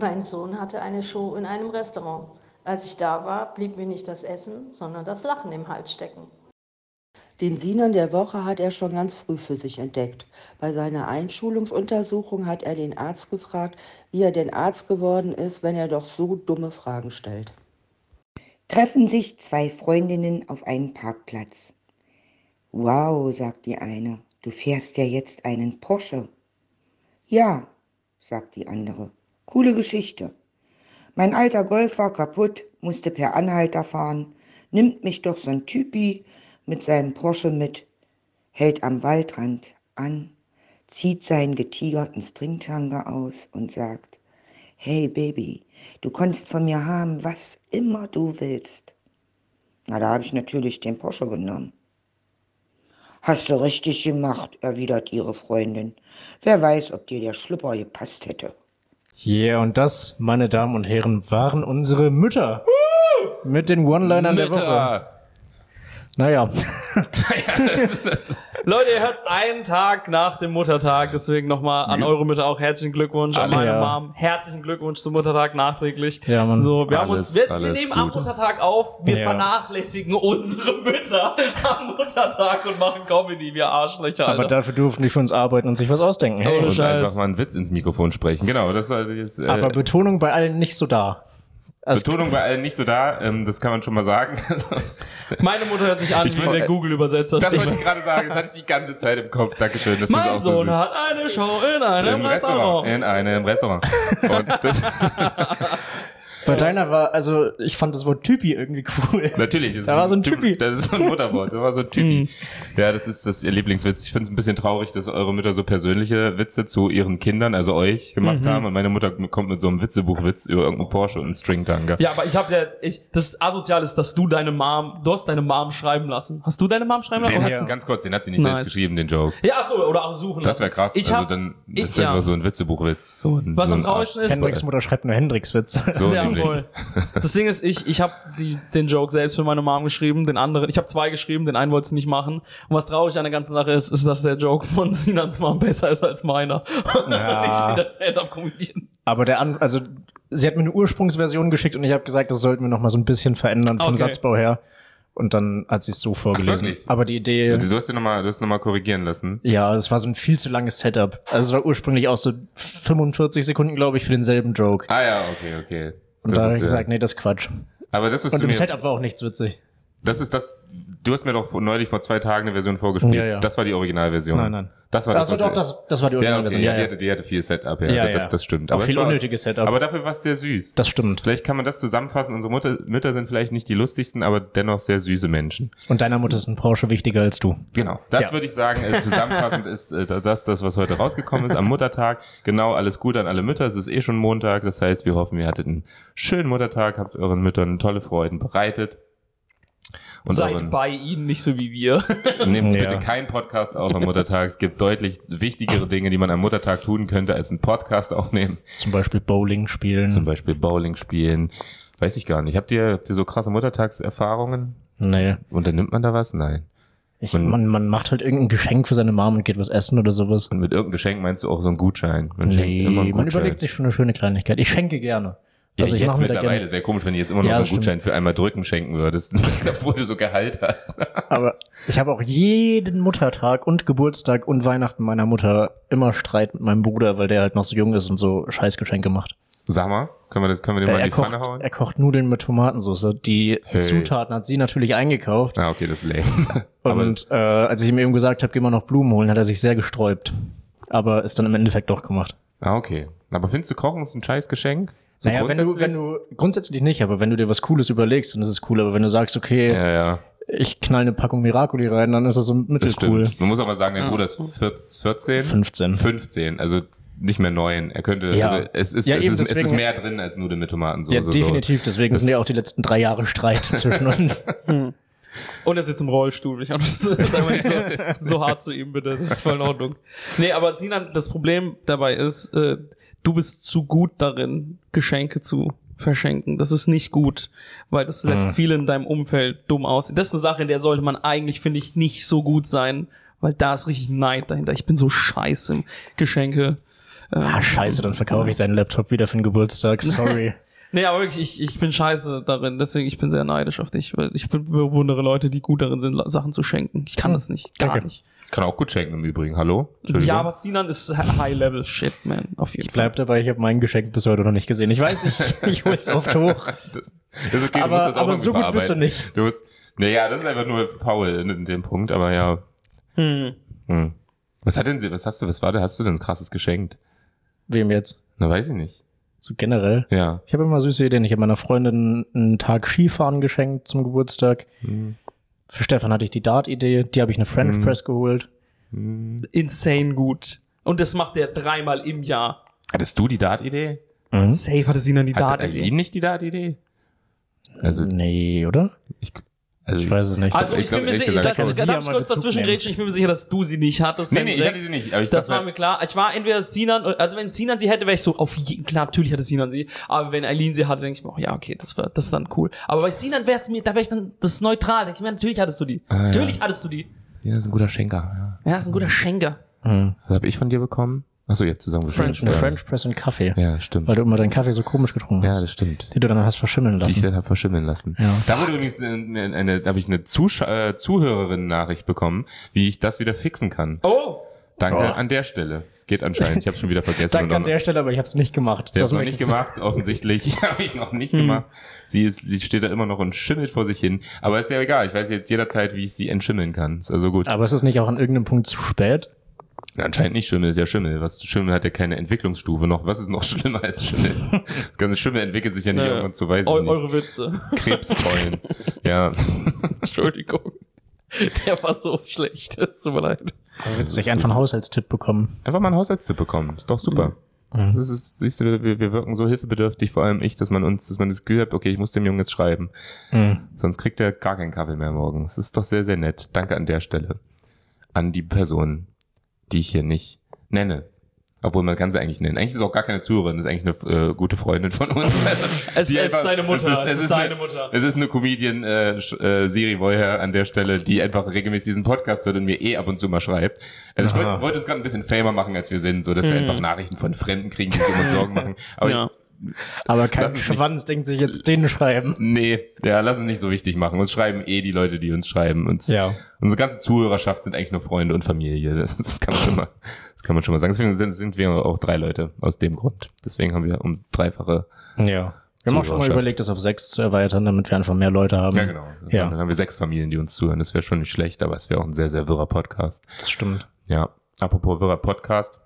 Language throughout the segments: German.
Mein Sohn hatte eine Show in einem Restaurant. Als ich da war, blieb mir nicht das Essen, sondern das Lachen im Hals stecken. Den Sinan der Woche hat er schon ganz früh für sich entdeckt. Bei seiner Einschulungsuntersuchung hat er den Arzt gefragt, wie er denn Arzt geworden ist, wenn er doch so dumme Fragen stellt. Treffen sich zwei Freundinnen auf einem Parkplatz. Wow, sagt die eine, du fährst ja jetzt einen Porsche. Ja, sagt die andere, coole Geschichte. Mein alter Golf war kaputt, musste per Anhalter fahren, nimmt mich doch so ein Typi, mit seinem Porsche mit, hält am Waldrand an, zieht seinen getigerten Stringtanga aus und sagt, Hey Baby, du kannst von mir haben, was immer du willst. Na, da habe ich natürlich den Porsche genommen. Hast du richtig gemacht, erwidert ihre Freundin. Wer weiß, ob dir der Schlüpper gepasst hätte. Yeah, und das, meine Damen und Herren, waren unsere Mütter. Mit den One-Linern der Woche. Naja. naja das, das, Leute, ihr hört's einen Tag nach dem Muttertag, deswegen nochmal an eure Mütter auch herzlichen Glückwunsch, an meine ja. Mom herzlichen Glückwunsch zum Muttertag nachträglich. Ja, Mann. So, wir alles, haben uns, wir, wir nehmen gut. am Muttertag auf, wir ja. vernachlässigen unsere Mütter am Muttertag und machen Comedy, wir Arschlöcher. Alter. Aber dafür durften die für uns arbeiten und sich was ausdenken. Hey, und Scheiß. einfach mal einen Witz ins Mikrofon sprechen. Genau, das war jetzt, äh, Aber Betonung bei allen nicht so da. Also Betonung bei allen nicht so da, ähm, das kann man schon mal sagen. Meine Mutter hört sich an ich wie der Google-Übersetzer. Das wollte ich gerade sagen, das hatte ich die ganze Zeit im Kopf. Dankeschön, dass mein auch Sohn so hat eine Show in einem Restaurant. Restaurant. In einem Restaurant. Und das bei deiner war, also ich fand das Wort Typi irgendwie cool. Natürlich. Das da war so ein Typi. Das ist so ein Mutterwort. Das war so ein Typi. Mhm. ja, das ist das ihr Lieblingswitz. Ich finde es ein bisschen traurig, dass eure Mütter so persönliche Witze zu ihren Kindern, also euch, gemacht mhm. haben. Und meine Mutter kommt mit so einem Witzebuchwitz über irgendeinen Porsche und einen Stringtanker. Ja, aber ich habe ja, ich, das asozial ist, dass du deine Mom, du hast deine Mom schreiben lassen. Hast du deine Mom schreiben lassen? Den, ja. Ganz kurz, den hat sie nicht nice. selbst geschrieben, den Joke. Ja, ach so, oder auch suchen. Das wäre krass. Ich also dann das ich, ist ja. so ein Witzebuchwitz. So ein, Was so am traurigsten ist. Hendricks Mutter schreibt nur Hendricks Witz. So ja, voll. Das Ding ist, ich, ich habe den Joke selbst für meine Mom geschrieben, den anderen, ich habe zwei geschrieben, den einen wollte sie nicht machen. Und was traurig an der ganzen Sache ist, ist, dass der Joke von Sinans Mom besser ist als meiner. Ja. Und ich bin das Stand-Up-Comedian. Aber der, an, also sie hat mir eine Ursprungsversion geschickt und ich habe gesagt, das sollten wir noch mal so ein bisschen verändern vom okay. Satzbau her. Und dann hat sie es so vorgelesen. Ach, Aber die Idee. Du hast ja nochmal, du hast nochmal korrigieren lassen. Ja, es war so ein viel zu langes Setup. Also es war ursprünglich auch so 45 Sekunden, glaube ich, für denselben Joke. Ah ja, okay, okay. Und das da habe ich gesagt, nee, das ist Quatsch. Aber das ist Und im Setup war auch nichts witzig. Das ist das, du hast mir doch neulich vor zwei Tagen eine Version vorgespielt. Ja, ja. Das war die Originalversion. Nein, nein. Das war das. Also doch, das, das war die Originalversion. Ja, okay. ja, ja, Die, hatte, die hatte viel Setup, ja. ja, das, das stimmt. Aber auch viel unnötiges Setup. Aber dafür war es sehr süß. Das stimmt. Vielleicht kann man das zusammenfassen. Unsere Mutter, Mütter sind vielleicht nicht die lustigsten, aber dennoch sehr süße Menschen. Und deiner Mutter ist ein Porsche wichtiger als du. Genau. Das ja. würde ich sagen, äh, zusammenfassend ist äh, das, das, was heute rausgekommen ist am Muttertag. Genau, alles Gute an alle Mütter. Es ist eh schon Montag. Das heißt, wir hoffen, ihr hattet einen schönen Muttertag, habt euren Müttern tolle Freuden bereitet. Und Seid euren, bei ihnen, nicht so wie wir. Nehmt ja. bitte keinen Podcast auf am Muttertag. Es gibt deutlich wichtigere Dinge, die man am Muttertag tun könnte, als einen Podcast aufnehmen. Zum Beispiel Bowling spielen. Zum Beispiel Bowling spielen. Weiß ich gar nicht. Habt ihr, habt ihr so krasse Muttertagserfahrungen? Nee. Unternimmt man da was? Nein. Ich, man, man, man macht halt irgendein Geschenk für seine Mom und geht was essen oder sowas. Und mit irgendeinem Geschenk meinst du auch so einen Gutschein? Man nee, Gutschein. man überlegt sich schon eine schöne Kleinigkeit. Ich schenke gerne. Ja, also ich, ich jetzt mittlerweile. Es wäre komisch, wenn du jetzt immer noch ja, einen Gutschein für einmal drücken schenken würdest, obwohl du so Gehalt hast. Aber ich habe auch jeden Muttertag und Geburtstag und Weihnachten meiner Mutter immer Streit mit meinem Bruder, weil der halt noch so jung ist und so Scheißgeschenke macht. Sag mal, können wir das, können wir den ja, mal in die kocht, Pfanne hauen? Er kocht Nudeln mit Tomatensauce. Die hey. Zutaten hat sie natürlich eingekauft. Ah, okay, das ist lame. und äh, als ich ihm eben gesagt habe, geh mal noch Blumen holen, hat er sich sehr gesträubt. Aber ist dann im Endeffekt doch gemacht. Ah, okay. Aber findest du Kochen ist ein Scheißgeschenk? So naja, wenn du, wenn du, grundsätzlich nicht, aber wenn du dir was Cooles überlegst, dann ist es cool. Aber wenn du sagst, okay, ja, ja. ich knall eine Packung Miracoli rein, dann ist das so mittelcool. Man muss aber sagen, dein ja. Bruder ist 14? 15. 15, also nicht mehr neun. Er könnte, ja. also es ist, ja, es, ist deswegen, es ist mehr drin als Nudeln mit Tomatensauce. Ja, definitiv. Deswegen das sind ja auch die letzten drei Jahre Streit zwischen uns. Und er sitzt im Rollstuhl. Ich das ist einfach nicht so, so hart zu ihm, bitte. Das ist voll in Ordnung. Nee, aber Sinan, das Problem dabei ist, äh, du bist zu gut darin, Geschenke zu verschenken. Das ist nicht gut, weil das lässt mhm. viele in deinem Umfeld dumm aussehen. Das ist eine Sache, in der sollte man eigentlich, finde ich, nicht so gut sein, weil da ist richtig Neid dahinter. Ich bin so scheiße im Geschenke Äh, ah, scheiße, dann verkaufe ich deinen Laptop wieder für den Geburtstag. Sorry. nee, aber wirklich, ich, ich bin scheiße darin. Deswegen, ich bin sehr neidisch auf dich. Weil ich bewundere Leute, die gut darin sind, Sachen zu schenken. Ich kann hm. das nicht. Gar Danke. nicht. Kann auch gut schenken im Übrigen. Hallo? Ja, aber Sinan ist High-Level-Shit, man. Auf jeden ich bleib Fall. dabei, ich habe mein Geschenk bis heute noch nicht gesehen. Ich weiß, ich, ich hol's oft hoch. Das, ist okay, aber, du musst das auch aber so gut bist du nicht. Du musst, naja, das ist einfach nur faul in, in dem Punkt, aber ja. Hm. Hm. Was hat denn, was hast du, was war da, hast du denn krasses geschenkt? Wem jetzt? Na, weiß ich nicht. So generell? Ja. Ich habe immer süße Ideen. Ich habe meiner Freundin einen Tag Skifahren geschenkt zum Geburtstag. Hm. Für Stefan hatte ich die Dart-Idee, die habe ich eine French hm. Press geholt. Hm. Insane gut. Und das macht er dreimal im Jahr. Hattest du die Dart-Idee? Mhm. Safe hatte sie dann die Dart-Idee. Hat nicht die Dart-Idee? Also, nee, oder? Ich, also ich weiß es nicht. Also ich, ich bin mir sicher, dass, darf ich kurz dazwischen grätschen? Ich bin mir sicher, dass du sie nicht hattest. Nee, nee, ich hatte sie nicht. Aber ich das war mir klar. Ich war entweder Sinan, also wenn Sinan sie hätte, wäre ich so auf jeden, klar, natürlich hatte Sinan sie. Aber wenn Eileen sie hatte, denke ich mir, oh, ja, okay, das war, das ist dann cool. Aber bei Sinan wäre es mir, da wäre ich dann, das ist neutral. Denke ich mir, natürlich hattest du die. Ah, natürlich ja. hattest du die. Das ist ein guter Schenker, ja. Ja, ist ein guter Schenker. Mhm. Was habe ich von dir bekommen? Achso, jetzt zusammen French, French, French Press und Kaffee. Ja, stimmt. Weil du immer deinen Kaffee so komisch getrunken hast. Ja, das stimmt. Die du dann hast verschimmeln lassen. Die ich dann hab verschimmeln lassen. Ja. Da wurde übrigens eine, eine, eine habe ich eine Zusch äh, Zuhörerin-Nachricht bekommen, wie ich das wieder fixen kann. Oh! Danke oh. an der Stelle. Es geht anscheinend. Ich habe schon wieder vergessen. Danke an der Stelle, aber ich habe es nicht gemacht. Ich habe noch nicht gemacht, offensichtlich. habe ich es noch nicht hm. gemacht. Sie ist, sie steht da immer noch und schimmelt vor sich hin. Aber ist ja egal. Ich weiß jetzt jederzeit, wie ich sie entschimmeln kann. Ist also gut. Aber ist es nicht auch an irgendeinem Punkt zu spät? Anscheinend nicht Schimmel, ist ja Schimmel. Was Schimmel hat ja keine Entwicklungsstufe noch. Was ist noch schlimmer als Schimmel? Das ganze Schimmel entwickelt sich ja nicht naja. irgendwann zu weiß Eu Eure Witze. Krebspollen. ja. Entschuldigung. Der war so schlecht. Es tut mir leid. Aber willst du nicht einfach einen Haushaltstipp bekommen? Einfach mal einen Haushaltstipp bekommen. Ist doch super. Mhm. Das ist, siehst du, wir, wir wirken so hilfebedürftig, vor allem ich, dass man uns, dass man das Gefühl hat, okay, ich muss dem Jungen jetzt schreiben. Mhm. Sonst kriegt er gar keinen Kaffee mehr morgen. Das ist doch sehr, sehr nett. Danke an der Stelle. An die Person, die ich hier nicht nenne. Obwohl man kann sie eigentlich nennen. Eigentlich ist es auch gar keine Zuhörerin, das ist eigentlich eine äh, gute Freundin von uns. es, ist einfach, deine Mutter. Es ist, es ist deine eine, Mutter. Es ist eine Comedian, äh, äh, Siri Woyer an der Stelle, die einfach regelmäßig diesen Podcast hört und mir eh ab und zu mal schreibt. Also Aha. ich wollte wollt uns gerade ein bisschen famer machen, als wir sind, so dass mhm. wir einfach Nachrichten von Fremden kriegen, die uns Sorgen machen. Aber ja. Aber kein Schwanz nicht, denkt sich jetzt den schreiben. Nee, ja, lass es nicht so wichtig machen. Uns schreiben eh die Leute, die uns schreiben. Uns, ja. Unsere ganze Zuhörerschaft sind eigentlich nur Freunde und Familie. Das, das, kann man schon mal, das kann man schon mal sagen. Deswegen sind, sind wir auch drei Leute aus dem Grund. Deswegen haben wir um dreifache. Ja. Wir haben auch schon mal überlegt, das auf sechs zu erweitern, damit wir einfach mehr Leute haben. Ja, genau. Ja. Dann haben wir sechs Familien, die uns zuhören. Das wäre schon nicht schlecht, aber es wäre auch ein sehr, sehr wirrer Podcast. Das stimmt. Ja. Apropos wirrer Podcast.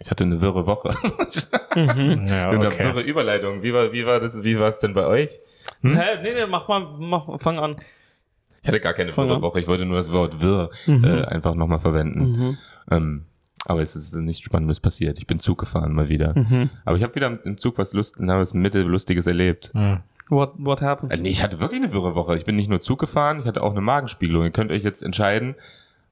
Ich hatte eine wirre Woche. mhm. ja, okay. wirre Überleitung. Wie war, wie war das, wie war es denn bei euch? Hm? Hä? Nee, nee, mach mal, mach, fang an. Ich hatte gar keine fang wirre an. Woche. Ich wollte nur das Wort wirr mhm. äh, einfach nochmal verwenden. Mhm. Ähm, aber es ist nichts Spannendes passiert. Ich bin Zug gefahren mal wieder. Mhm. Aber ich habe wieder im Zug was Lust, was Mittellustiges erlebt. Mhm. What, what happened? Äh, nee, ich hatte wirklich eine wirre Woche. Ich bin nicht nur Zug gefahren, ich hatte auch eine Magenspiegelung. Ihr könnt euch jetzt entscheiden,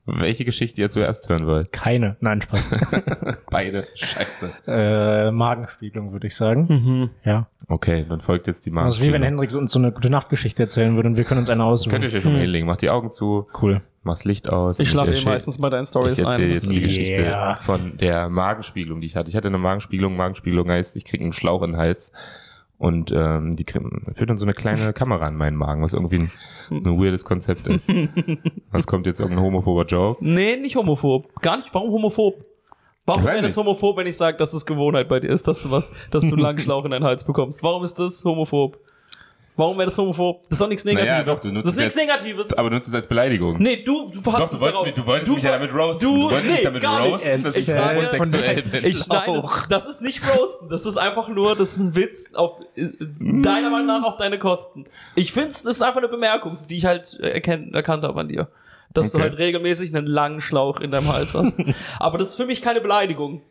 welche Geschichte ihr zuerst hören wollt? Keine. Nein, Spaß. Beide. Scheiße. Äh, Magenspiegelung, würde ich sagen. Mhm. Ja. Okay, dann folgt jetzt die Magenspiegelung. Also wie wenn Hendrik uns so eine gute Nachtgeschichte erzählen würde und wir können uns eine aussuchen. Könnt ihr euch schon mal hm. hinlegen. Macht die Augen zu. Cool. Mach's Licht aus. Ich schlafe eh meistens bei deinen Stories ein. Ich erzähle jetzt die Geschichte yeah. von der Magenspiegelung, die ich hatte. Ich hatte eine Magenspiegelung. Magenspiegelung heißt, ich kriege einen Schlauch in den Hals und ähm, die führt dann so eine kleine Kamera an meinen Magen, was irgendwie ein, ein weirdes Konzept ist. Was kommt jetzt irgendein homophober Joke? Nee, nicht homophob. Gar nicht. Warum homophob? Warum wäre das homophob, wenn ich sage, dass es Gewohnheit bei dir ist, dass du was, dass du einen langen Schlauch in deinen Hals bekommst? Warum ist das homophob? Warum wäre das homophob? Das ist doch nichts Negatives. Naja, doch, das ist nichts Negatives. Aber du nutzt es als Beleidigung. Nee, du, du hast doch, du wolltest, mich, du wolltest du, mich ja damit roasten. Du, du wolltest nee, mich damit roasten, dass ich, ich sage, homosexuell bin. Ich, nein, das, das, ist nicht roasten. Das ist einfach nur, das ist ein Witz auf, deiner Meinung nach auf deine Kosten. Ich finde, das ist einfach eine Bemerkung, die ich halt erkennt, erkannt habe an dir. Dass okay. du halt regelmäßig einen langen Schlauch in deinem Hals hast. aber das ist für mich keine Beleidigung.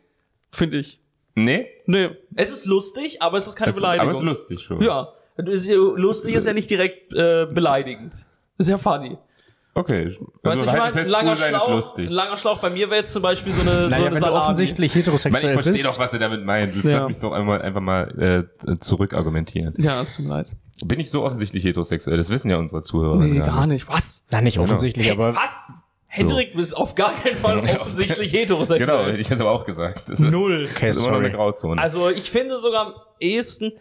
Finde ich. Nee? Nee. Es ist lustig, aber es ist keine es, Beleidigung. Aber es ist lustig schon. Ja. Ist ja, lustig ist ja nicht direkt äh, beleidigend. Ist ja funny. Okay. Also weißt du, ich meine, ein langer Schlauch, ein langer Schlauch bei mir wäre jetzt zum Beispiel so eine, naja, so eine wenn Du offensichtlich heterosexuell ich, ich verstehe doch, was er damit meint. Jetzt ja. lass mich doch einmal, einfach mal äh, zurück argumentieren. Ja, es tut mir leid. Bin ich so offensichtlich heterosexuell? Das wissen ja unsere Zuhörer. Nee, gar nicht. Was? Na, nicht genau. offensichtlich, hey, aber... Was? Hendrik so. ist auf gar keinen Fall offensichtlich heterosexuell. Genau, hätte ich jetzt aber auch gesagt. Das Null. Ist, okay, das ist immer noch eine Grauzone. Also ich finde sogar am ehesten,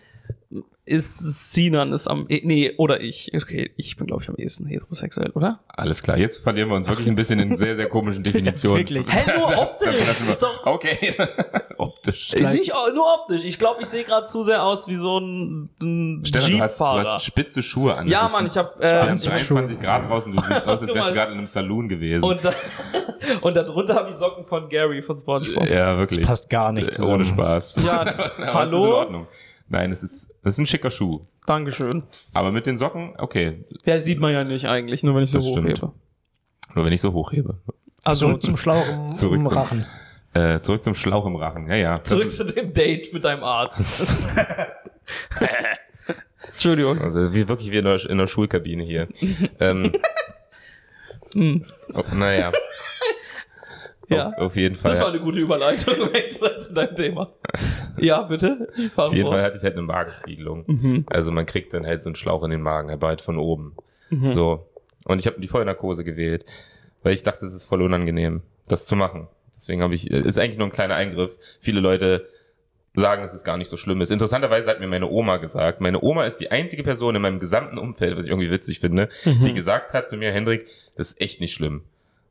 ist Sinan ist am e nee oder ich. Okay ich bin glaube ich am ehesten heterosexuell oder? Alles klar jetzt verlieren wir uns wirklich ein bisschen in sehr sehr komischen Definitionen. Wirklich. Hä nur optisch? Ist doch okay. Optisch. Nicht nur optisch. Ich glaube ich sehe gerade zu sehr aus wie so ein, ein Jeep du hast, du hast spitze Schuhe an. Ja Mann ich habe äh, 21 Grad draußen du siehst aus als wärst du gerade in einem Saloon gewesen. Und, da, und darunter habe ich Socken von Gary von SpongeBob. Ja wirklich. Das passt gar nicht zusammen. ohne Spaß. Ja hallo ist in Ordnung Nein, es ist, es ist ein schicker Schuh. Dankeschön. Aber mit den Socken, okay. Ja, sieht man ja nicht eigentlich, nur wenn ich so das hochhebe. Stimmt. Nur wenn ich so hochhebe. Also zurück zum Schlauch im, zurück im Rachen. Zum, äh, zurück zum Schlauch im Rachen, ja, ja. Zurück zu dem Date mit deinem Arzt. Entschuldigung. Also wie wirklich wie in der, in der Schulkabine hier. ähm, hm. oh, naja. Ja. Auf, auf, jeden Fall. Das war eine gute Überleitung extra zu deinem Thema. Ja, bitte. Auf jeden. Fall hatte ich halt eine Magenspiegelung. Mhm. Also man kriegt dann halt so einen Schlauch in den Magen, aber halt von oben. Mhm. So. Und ich habe die Vollnarkose gewählt, weil ich dachte, es ist voll unangenehm, das zu machen. Deswegen habe ich, ist eigentlich nur ein kleiner Eingriff. Viele Leute sagen, dass es gar nicht so schlimm ist. Interessanterweise hat mir meine Oma gesagt, meine Oma ist die einzige Person in meinem gesamten Umfeld, was ich irgendwie witzig finde, mhm. die gesagt hat zu mir, Hendrik, das ist echt nicht schlimm.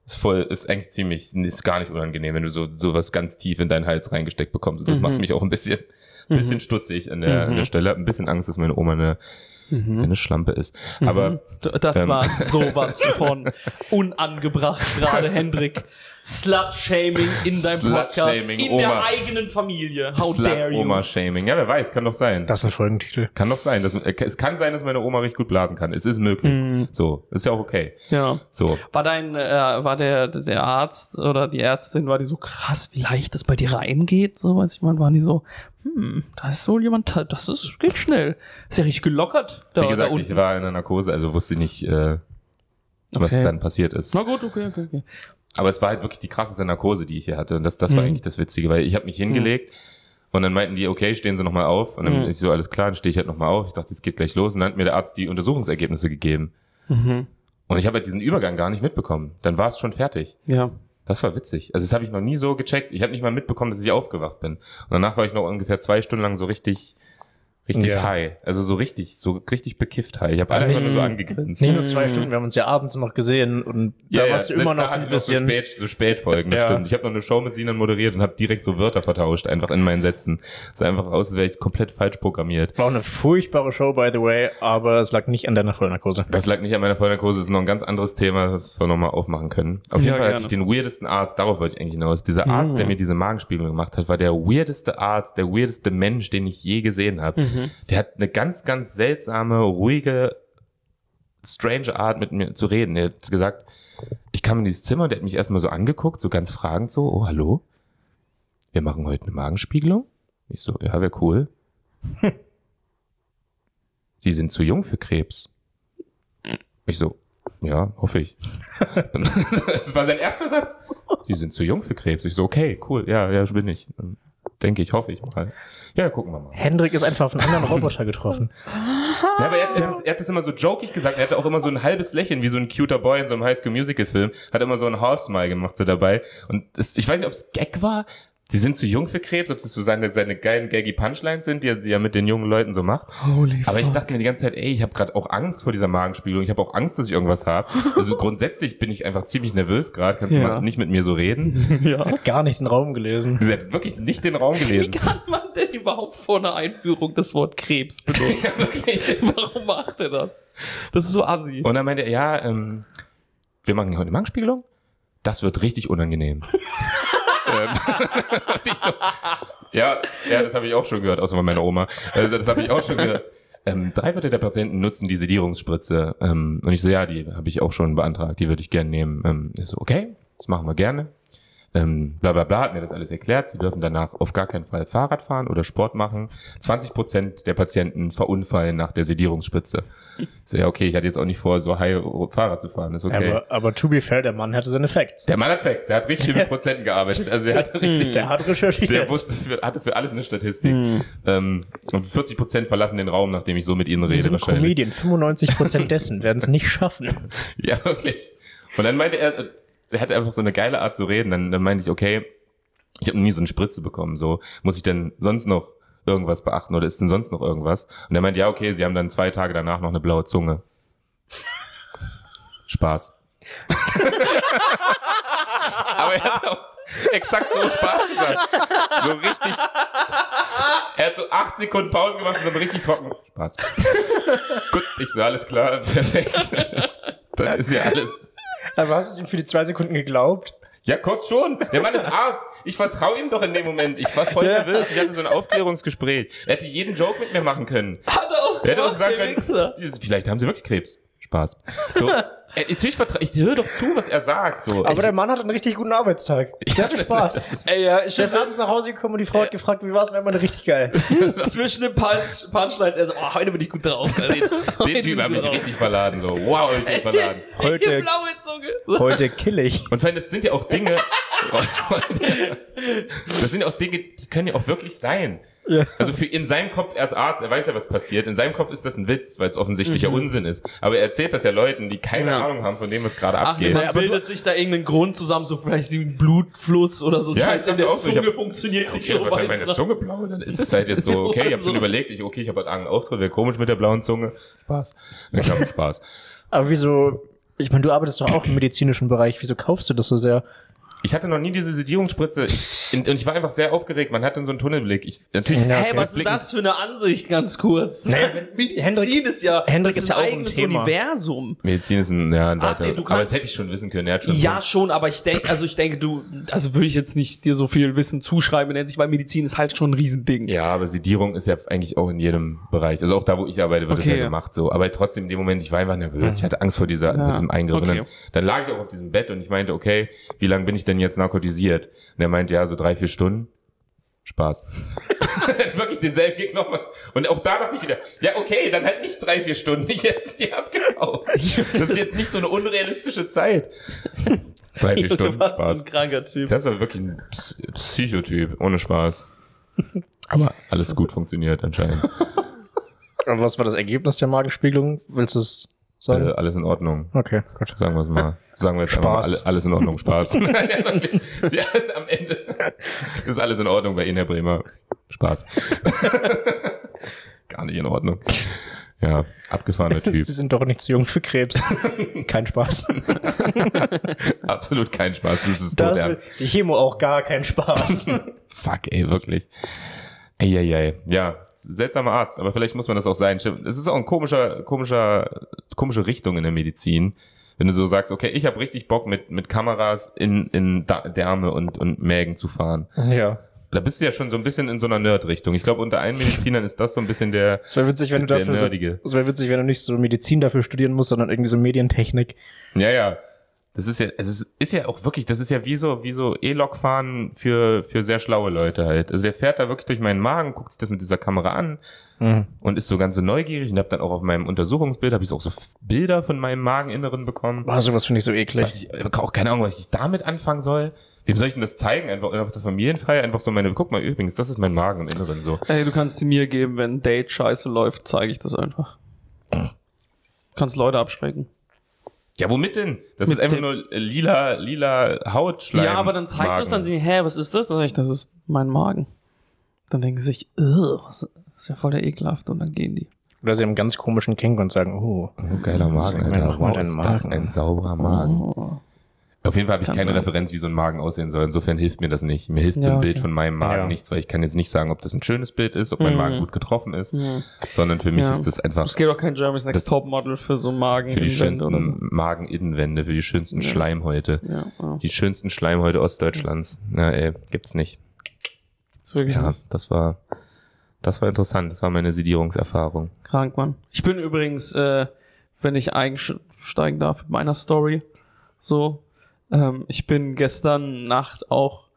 Ist voll, ist eigentlich ziemlich, ist gar nicht unangenehm, wenn du so, so was ganz tief in deinen Hals reingesteckt bekommst. Das mhm. macht mich auch ein bisschen, ein bisschen mhm. stutzig an der, mhm. an der Stelle. Ein bisschen Angst, dass meine Oma eine, mhm. eine Schlampe ist. Aber. Mhm. Das ähm, war sowas von unangebracht gerade, Hendrik. Slut-Shaming in deinem Podcast, in Oma. der eigenen Familie. How Slut dare you? Oma-Shaming. Ja, wer weiß, kann doch sein. Das ist ein Folgentitel. Kann doch sein. Das, äh, es kann sein, dass meine Oma richtig gut blasen kann. Es ist möglich. Mm. So, ist ja auch okay. Ja. So. War dein, äh, war der, der Arzt oder die Ärztin, war die so krass, wie leicht das bei dir reingeht? So, weiß ich mal, waren die so, hm, da ist wohl jemand, das ist, geht schnell. Ist ja richtig gelockert. Da, wie gesagt, ich war in der Narkose, also wusste nicht, äh, was okay. dann passiert ist. Na gut, okay, okay, okay. Aber es war halt wirklich die krasseste Narkose, die ich hier hatte. Und das, das mhm. war eigentlich das Witzige, weil ich habe mich hingelegt mhm. und dann meinten die, okay, stehen Sie nochmal auf. Und dann mhm. ist so, alles klar, dann stehe ich halt nochmal auf. Ich dachte, es geht gleich los. Und dann hat mir der Arzt die Untersuchungsergebnisse gegeben. Mhm. Und ich habe halt diesen Übergang gar nicht mitbekommen. Dann war es schon fertig. Ja. Das war witzig. Also das habe ich noch nie so gecheckt. Ich habe nicht mal mitbekommen, dass ich aufgewacht bin. Und danach war ich noch ungefähr zwei Stunden lang so richtig Richtig ja. high. Also so richtig, so richtig bekifft high. Ich habe alle immer nur so angegrinst. Nicht nur zwei Stunden, wir haben uns ja abends noch gesehen und da ja, warst du immer noch so ein bisschen. So spät, so spät folgen, das ja. stimmt. Ich habe noch eine Show mit Sinan moderiert und habe direkt so Wörter vertauscht, einfach in meinen Sätzen. Sah einfach aus, als wäre ich komplett falsch programmiert. War auch eine furchtbare Show, by the way, aber es lag nicht an deiner Vollnarkose. Das lag nicht an meiner Vollnarkose, das ist noch ein ganz anderes Thema, das wir nochmal aufmachen können. Auf jeden Fall gerne. hatte ich den weirdesten Arzt, darauf wollte ich eigentlich hinaus. Dieser Arzt, mhm. der mir diese Magenspiegelung gemacht hat, war der weirdeste Arzt, der weirdeste Mensch, den ich je gesehen habe. Mhm. Der hat eine ganz, ganz seltsame, ruhige, strange Art mit mir zu reden. Er hat gesagt, ich kam in dieses Zimmer, der hat mich erstmal so angeguckt, so ganz fragend so, oh, hallo? Wir machen heute eine Magenspiegelung? Ich so, ja, wäre cool. Sie sind zu jung für Krebs. Ich so, ja, hoffe ich. das war sein erster Satz. Sie sind zu jung für Krebs. Ich so, okay, cool, ja, ja, bin ich. Denke ich, hoffe ich mal. Ja, gucken wir mal. Hendrik ist einfach auf einen anderen Roboter getroffen. Ja, aber er hat, er, hat, er hat das immer so jokig gesagt. Er hatte auch immer so ein halbes Lächeln, wie so ein cuter Boy in so einem Highschool Musical Film. Hat immer so ein Half-Smile gemacht so dabei. Und es, ich weiß nicht, ob es Gag war, Sie sind zu jung für Krebs, ob das so seine, seine geilen gaggy Punchlines sind, die er, die er mit den jungen Leuten so macht. Holy Aber ich dachte mir die ganze Zeit, ey, ich habe gerade auch Angst vor dieser Magenspiegelung. Ich habe auch Angst, dass ich irgendwas habe. Also grundsätzlich bin ich einfach ziemlich nervös gerade. Kannst ja. du mal nicht mit mir so reden? Ja. Gar nicht den Raum gelesen. Sie hat wirklich nicht den Raum gelesen. Wie kann man denn überhaupt vor einer Einführung das Wort Krebs benutzen? ja, Warum macht er das? Das ist so assi. Und dann meinte er, ja, ähm, wir machen heute eine Magenspiegelung. Das wird richtig unangenehm. So, ja, ja, das habe ich auch schon gehört, außer von meiner Oma. Also, das habe ich auch schon gehört. Ähm, drei Viertel der Patienten nutzen die Sedierungsspritze. Ähm, und ich so, ja, die habe ich auch schon beantragt, die würde ich gerne nehmen. Ähm, ich so, okay, das machen wir gerne ähm, bla bla bla, hat mir das alles erklärt. Sie dürfen danach auf gar keinen Fall Fahrrad fahren oder Sport machen. 20 Prozent der Patienten verunfallen nach der Sedierungsspritze. So, ja, okay, ich hatte jetzt auch nicht vor, so high Fahrrad zu fahren. Ist okay. Aber, aber to be fair, der Mann hatte seine Facts. Der Mann hat Facts, der hat richtig mit Prozenten gearbeitet. Also er hat richtig, der hat recherchiert. Der wusste für, hatte für alles eine Statistik. Hm. Ähm, und 40 Prozent verlassen den Raum, nachdem ich so mit ihnen Sie rede. Sind wahrscheinlich. Comedian, 95 Prozent dessen werden es nicht schaffen. ja, wirklich. Und dann meinte er, der hat einfach so eine geile Art zu reden. Dann, dann meinte ich, okay, ich habe nie so eine Spritze bekommen. So muss ich denn sonst noch irgendwas beachten oder ist denn sonst noch irgendwas? Und er meinte, ja, okay, sie haben dann zwei Tage danach noch eine blaue Zunge. Spaß. Aber er hat auch exakt so Spaß gesagt. So richtig. Er hat so acht Sekunden Pause gemacht und dann richtig trocken. Spaß. Gut, ich so, alles klar, perfekt. Dann ist ja alles. Aber hast du es ihm für die zwei Sekunden geglaubt? Ja, kurz schon. Der Mann ist Arzt. Ich vertraue ihm doch in dem Moment. Ich war voll ja. nervös. Ich hatte so ein Aufklärungsgespräch. Er hätte jeden Joke mit mir machen können. Hat er auch. Er hätte auch gesagt können, vielleicht haben sie wirklich Krebs. Spaß. So, äh, natürlich vertra ich höre doch zu, was er sagt. So. Aber ich, der Mann hat einen richtig guten Arbeitstag. Der hatte Spaß. Ey, ja, ich bin abends nach Hause gekommen und die Frau hat gefragt, wie war es? Und er richtig geil. Zwischen den Punch, Punchlines, er so, oh, heute bin ich gut drauf. den, den Typ habe ich richtig verladen. So, wow, ich bin verladen. Heute, blaue Zunge. heute kill ich. Und wenn es sind ja auch Dinge, das sind ja auch Dinge, die können ja auch wirklich sein. Ja. Also für in seinem Kopf, er ist Arzt, er weiß ja, was passiert. In seinem Kopf ist das ein Witz, weil es offensichtlicher mhm. Unsinn ist. Aber er erzählt das ja Leuten, die keine ja. Ahnung haben von dem, was gerade abgeht. Man bildet sich da irgendeinen Grund zusammen, so vielleicht ein Blutfluss oder so. Ja, Scheiße, der Zunge so, hab, funktioniert okay, nicht so weit. meine Zunge blau, dann ist es halt jetzt so, okay, ich habe schon überlegt, ich, okay, ich habe heute einen Auftritt, wäre komisch mit der blauen Zunge. Spaß. Ich habe Spaß. Aber wieso, ich meine, du arbeitest doch auch im medizinischen Bereich, wieso kaufst du das so sehr? Ich hatte noch nie diese Sedierungsspritze ich, und ich war einfach sehr aufgeregt. Man hatte so einen Tunnelblick. Ich, natürlich, ja, okay. Hä, was ist das für eine Ansicht, ganz kurz? Naja, Medizin Hendrik, ist ja, Hendrik ist, ist ja ein eigenes Universum. Medizin ist ein, ja, ein weiter, nee, aber das hätte ich schon wissen können. Er hat schon ja, schon, aber ich denke, also ich denke, du, also würde ich jetzt nicht dir so viel Wissen zuschreiben, nennt sich, weil Medizin ist halt schon ein Riesending. Ja, aber Sedierung ist ja eigentlich auch in jedem Bereich. Also auch da, wo ich arbeite, wird okay. das ja gemacht so. Aber trotzdem in dem Moment, ich war einfach nervös. Ich hatte Angst vor dieser, ja. vor diesem Eingriff. Okay. Dann, dann lag ich auch auf diesem Bett und ich meinte, okay, wie lange bin ich denn jetzt narkotisiert? Und er meint, ja, so drei, vier Stunden. Spaß. hat wirklich denselben Gig nochmal. Und auch da dachte ich wieder, ja, okay, dann halt nicht drei, vier Stunden. Ich jetzt die abgekauft. Das ist jetzt nicht so eine unrealistische Zeit. Drei, vier Stunden. Du Spaß. ein kranker Typ. Das war wirklich ein Psychotyp, ohne Spaß. Aber alles gut funktioniert anscheinend. Und was war das Ergebnis der Magenspiegelung? Willst du es sagen? Äh, alles in Ordnung. Okay, gut. Sagen wir es mal. Sagen wir jetzt Spaß. Alle, alles in Ordnung, Spaß. Sie, am Ende ist alles in Ordnung bei Ihnen, Herr Bremer. Spaß. Gar nicht in Ordnung. Ja, abgefahrener Typ. Sie sind doch nicht zu jung für Krebs. kein Spaß. Absolut kein Spaß. Das ist das will, Die Chemo auch gar kein Spaß. Fuck, ey, wirklich. Eieiei. Ja, seltsamer Arzt, aber vielleicht muss man das auch sein. Es ist auch ein komischer, komischer, komische Richtung in der Medizin. Wenn du so sagst, okay, ich habe richtig Bock mit, mit Kameras in, in Därme und, und Mägen zu fahren. Ja. Da bist du ja schon so ein bisschen in so einer Nerd-Richtung. Ich glaube, unter allen Medizinern ist das so ein bisschen der. Es wäre witzig, wenn du dafür so, es wäre witzig, wenn du nicht so Medizin dafür studieren musst, sondern irgendwie so Medientechnik. Ja, ja. Das ist ja, es ist, ist ja auch wirklich, das ist ja wie so, wie so E-Lok fahren für, für sehr schlaue Leute halt. Also der fährt da wirklich durch meinen Magen, guckt sich das mit dieser Kamera an mhm. und ist so ganz so neugierig und hab dann auch auf meinem Untersuchungsbild, habe ich auch so Bilder von meinem Mageninneren bekommen. Boah, sowas finde ich so eklig. Ich, auch keine Ahnung, was ich damit anfangen soll. Wem soll ich denn das zeigen? Einfach auf der Familienfeier, einfach so meine, guck mal übrigens, das ist mein Magen im Inneren so. Ey, du kannst sie mir geben, wenn Date scheiße läuft, zeige ich das einfach. kannst Leute abschrecken. Ja, womit denn? Das Mit ist einfach nur lila, lila Hautschleim. Ja, aber dann zeigst du es dann, sie, hä, was ist das? Dann sag ich, das ist mein Magen. Dann denken sie sich, was ist ja voll der ekelhaft und dann gehen die. Oder sie haben einen ganz komischen Kink und sagen, oh, oh geiler Magen, Alter. Wow, ist das ein sauberer Magen. Oh. Auf jeden Fall habe ich keine sein. Referenz, wie so ein Magen aussehen soll. Insofern hilft mir das nicht. Mir hilft ja, so ein okay. Bild von meinem Magen ja. nichts, weil ich kann jetzt nicht sagen, ob das ein schönes Bild ist, ob mein mhm. Magen gut getroffen ist, mhm. sondern für mich ja. ist das einfach. Es gibt auch kein Germany's Next Top Model für so Magen. Für die schönsten so. Mageninnenwände, für die schönsten Schleimhäute. Die schönsten Schleimhäute Ostdeutschlands. Na, ey, gibt's nicht. Gibt's wirklich ja, nicht. das war, das war interessant. Das war meine Sedierungserfahrung. Krank, Mann. Ich bin übrigens, äh, wenn ich einsteigen darf mit meiner Story, so, ähm, ich bin gestern Nacht auch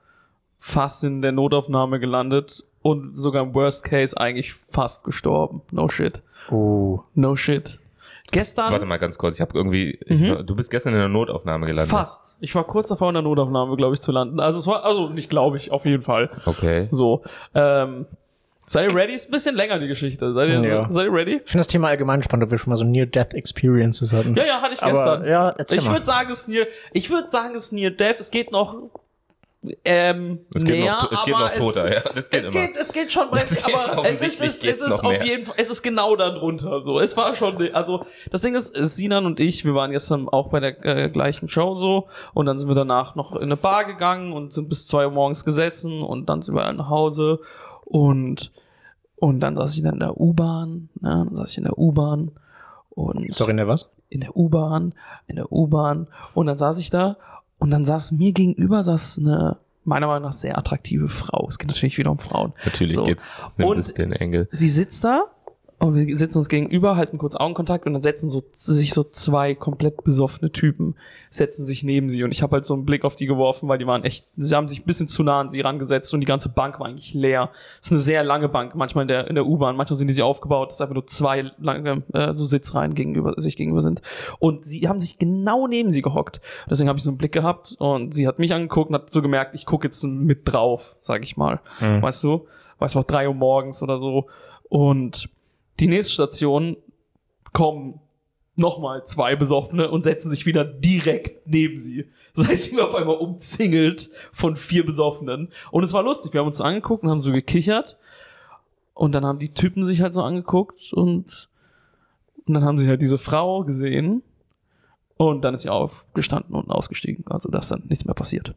fast in der Notaufnahme gelandet und sogar im Worst Case eigentlich fast gestorben. No shit. Oh. No shit. Gestern. Warte mal ganz kurz, ich habe irgendwie, ich, mhm. du bist gestern in der Notaufnahme gelandet. Fast. Ich war kurz davor in der Notaufnahme, glaube ich, zu landen. Also es war, also nicht glaube ich, auf jeden Fall. Okay. So. Ähm, Seid ihr ready? Ist ein bisschen länger die Geschichte. Seid ihr, ja. seid ihr ready? Ich finde das Thema allgemein spannend, ob wir schon mal so Near-Death-Experiences hatten. Ja, ja, hatte ich gestern. Aber, ja, erzähl ich würde sagen, es ist Near, ich würde sagen, es ist Near-Death. Es geht noch ähm, es geht näher, noch, es geht noch toter, es, ja. Das geht es, immer. geht, es geht schon, es aber es ist, es, es ist auf jeden Fall, es ist genau da drunter, so. Es war schon, also, das Ding ist, Sinan und ich, wir waren gestern auch bei der äh, gleichen Show so, und dann sind wir danach noch in eine Bar gegangen und sind bis zwei Uhr morgens gesessen und dann sind wir nach Hause und, und dann saß ich dann in der U-Bahn, ne, dann saß ich in der U-Bahn und. Sorry, in der was? In der U-Bahn, in der U-Bahn, und dann saß ich da und dann saß mir gegenüber saß eine meiner Meinung nach sehr attraktive Frau. Es geht natürlich wieder um Frauen. Natürlich so. geht's es den Engel. Sie sitzt da und wir sitzen uns gegenüber, halten kurz Augenkontakt und dann setzen so, sich so zwei komplett besoffene Typen, setzen sich neben sie und ich habe halt so einen Blick auf die geworfen, weil die waren echt, sie haben sich ein bisschen zu nah an sie rangesetzt und die ganze Bank war eigentlich leer. Es ist eine sehr lange Bank, manchmal in der, in der U-Bahn, manchmal sind die sie aufgebaut, dass einfach nur zwei lange äh, so Sitzreihen gegenüber, sich gegenüber sind. Und sie haben sich genau neben sie gehockt. Deswegen habe ich so einen Blick gehabt und sie hat mich angeguckt und hat so gemerkt, ich gucke jetzt mit drauf, sag ich mal. Mhm. Weißt du? Weißt du, auch drei Uhr morgens oder so. Und die nächste Station kommen nochmal zwei Besoffene und setzen sich wieder direkt neben sie. Das heißt, sie sind auf einmal umzingelt von vier Besoffenen. Und es war lustig. Wir haben uns angeguckt und haben so gekichert. Und dann haben die Typen sich halt so angeguckt und, und dann haben sie halt diese Frau gesehen und dann ist sie aufgestanden und ausgestiegen. Also, dass dann nichts mehr passiert.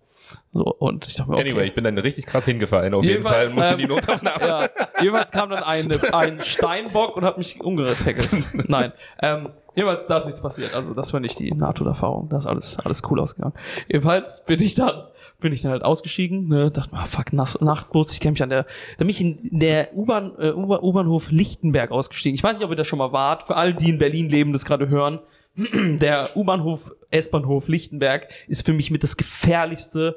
So, und ich dachte mir, okay. Anyway, ich bin dann richtig krass hingefallen. Auf jeden Fall musste ähm, die Notaufnahme. ja, jedenfalls kam dann ein, ein Steinbock und hat mich umgetackelt. Nein. Ähm, jedenfalls, da ist nichts passiert. Also, das war nicht die NATO-Erfahrung. Da ist alles, alles cool ausgegangen. Jedenfalls bin ich dann bin ich dann halt ausgestiegen, ne, dachte mir, ah, fuck, Nass, Nachtbus, ich kenne mich an der, da bin ich in der U-Bahn, äh, U-Bahnhof Lichtenberg ausgestiegen. Ich weiß nicht, ob ihr das schon mal wart, für all die in Berlin leben, das gerade hören der U-Bahnhof, S-Bahnhof Lichtenberg ist für mich mit das gefährlichste,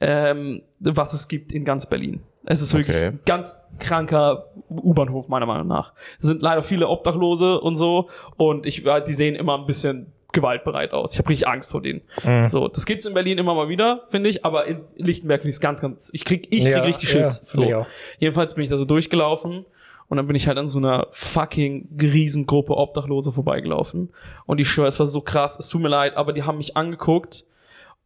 ähm, was es gibt in ganz Berlin. Es ist wirklich okay. ganz kranker U-Bahnhof, meiner Meinung nach. Es sind leider viele Obdachlose und so und ich, die sehen immer ein bisschen gewaltbereit aus. Ich habe richtig Angst vor denen. Mhm. So, das gibt's in Berlin immer mal wieder, finde ich, aber in Lichtenberg finde ich es ganz, ganz. Ich krieg, ich krieg ja, richtig Schiss. Ja, so. Jedenfalls bin ich da so durchgelaufen und dann bin ich halt an so einer fucking Riesengruppe Obdachlose vorbeigelaufen. Und ich schwöre, es war so krass, es tut mir leid, aber die haben mich angeguckt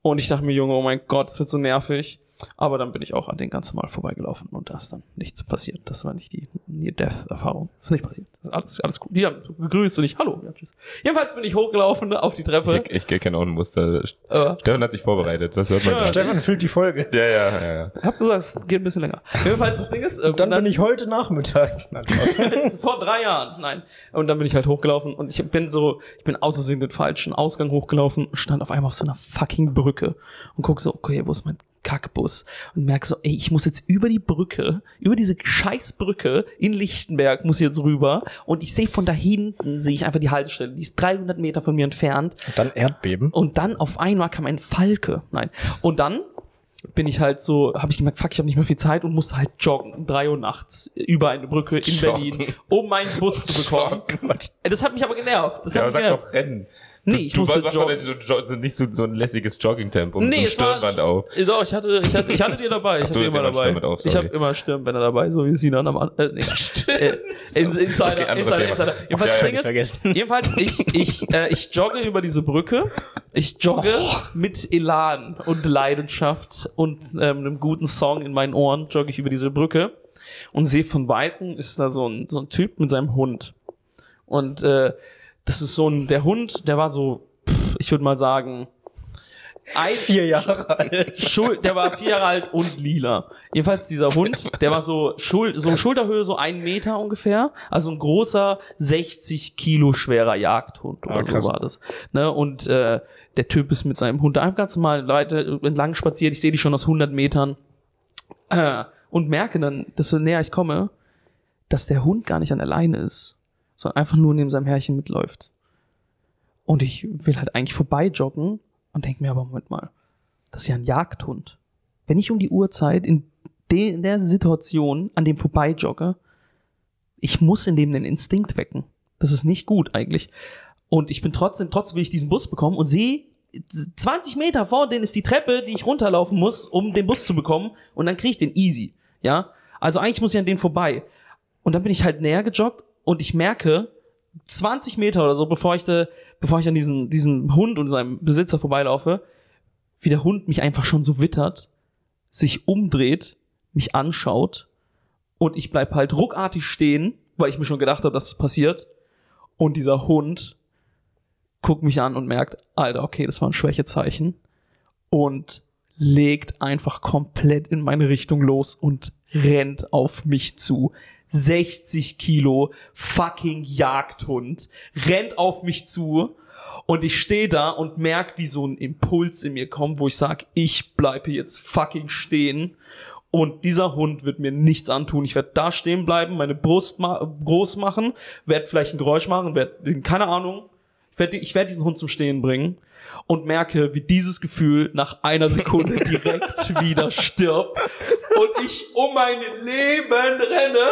und ich dachte mir, Junge, oh mein Gott, es wird so nervig. Aber dann bin ich auch an den ganz normal vorbeigelaufen und da ist dann nichts passiert. Das war nicht die Near-Death-Erfahrung. Das ist nicht passiert. Das ist alles, alles gut. Die haben gegrüßt und ich, hallo, ja, tschüss. Jedenfalls bin ich hochgelaufen auf die Treppe. Ich, ich kenne auch ein Muster. Uh. Stefan hat sich vorbereitet. Das hört man ja, Stefan füllt die Folge. Ja, ja, ja. ja. Ich hab gesagt, es geht ein bisschen länger. Jedenfalls das Ding ist. Äh, dann, dann bin ich heute Nachmittag. Vor drei Jahren. Nein. Und dann bin ich halt hochgelaufen und ich bin so, ich bin außersehen den falschen Ausgang hochgelaufen und stand auf einmal auf so einer fucking Brücke und guck so, okay, wo ist mein Kackbus und merke so, ey, ich muss jetzt über die Brücke, über diese Scheißbrücke in Lichtenberg muss ich jetzt rüber und ich sehe von da hinten, sehe ich einfach die Haltestelle, die ist 300 Meter von mir entfernt. Und dann Erdbeben. Und dann auf einmal kam ein Falke. Nein. Und dann bin ich halt so, habe ich gemerkt, fuck, ich habe nicht mehr viel Zeit und musste halt joggen um drei Uhr nachts über eine Brücke in joggen. Berlin, um meinen Bus zu bekommen. Das hat mich aber genervt. Das ja, hat aber sag doch rennen. Nee, ich du, musste du joggen. So, so, nicht so, so ein lässiges Jogging-Tempo nee, mit so einem Stirnband war, auf. Doch, ich hatte, ich hatte, ich hatte dir dabei. Ich Ach, hatte immer dabei. Auf, ich habe immer Stirnbänder dabei, so wie Sinan am äh, nee. äh, in, Insider, okay, Insider, Insider. Jedenfalls, ja, ja, ist, jedenfalls ich, ich, äh, ich jogge über diese Brücke. Ich jogge oh. mit Elan und Leidenschaft und ähm, einem guten Song in meinen Ohren jogge ich über diese Brücke und sehe von weitem ist da so ein, so ein Typ mit seinem Hund. Und äh, das ist so ein, der Hund, der war so, pff, ich würde mal sagen, ein, vier Jahre alt. Schul der war vier Jahre alt und lila. Jedenfalls dieser Hund, der war so, Schul so Schulterhöhe, so ein Meter ungefähr. Also ein großer, 60 Kilo schwerer Jagdhund oder ah, so war das. Ne? Und äh, der Typ ist mit seinem Hund einfach ganz normal Leute entlang spaziert. Ich sehe die schon aus 100 Metern. Äh, und merke dann, desto näher ich komme, dass der Hund gar nicht an der Leine ist sondern einfach nur neben seinem Herrchen mitläuft. Und ich will halt eigentlich vorbei joggen und denke mir aber, Moment mal, das ist ja ein Jagdhund. Wenn ich um die Uhrzeit in, de in der Situation an dem vorbei jogge, ich muss in dem den Instinkt wecken. Das ist nicht gut eigentlich. Und ich bin trotzdem, trotzdem will ich diesen Bus bekommen und sehe, 20 Meter vor denen ist die Treppe, die ich runterlaufen muss, um den Bus zu bekommen. Und dann kriege ich den easy. Ja. Also eigentlich muss ich an den vorbei. Und dann bin ich halt näher gejoggt und ich merke, 20 Meter oder so, bevor ich, de, bevor ich an diesem, diesem Hund und seinem Besitzer vorbeilaufe, wie der Hund mich einfach schon so wittert, sich umdreht, mich anschaut und ich bleib halt ruckartig stehen, weil ich mir schon gedacht habe, dass es passiert. Und dieser Hund guckt mich an und merkt, Alter, okay, das war ein Schwächezeichen. Und legt einfach komplett in meine Richtung los und rennt auf mich zu. 60 Kilo fucking Jagdhund rennt auf mich zu und ich stehe da und merk, wie so ein Impuls in mir kommt, wo ich sag, ich bleibe jetzt fucking stehen und dieser Hund wird mir nichts antun. Ich werde da stehen bleiben, meine Brust ma groß machen, werde vielleicht ein Geräusch machen, werde keine Ahnung, ich werde ich werd diesen Hund zum Stehen bringen und merke, wie dieses Gefühl nach einer Sekunde direkt wieder stirbt und ich um mein Leben renne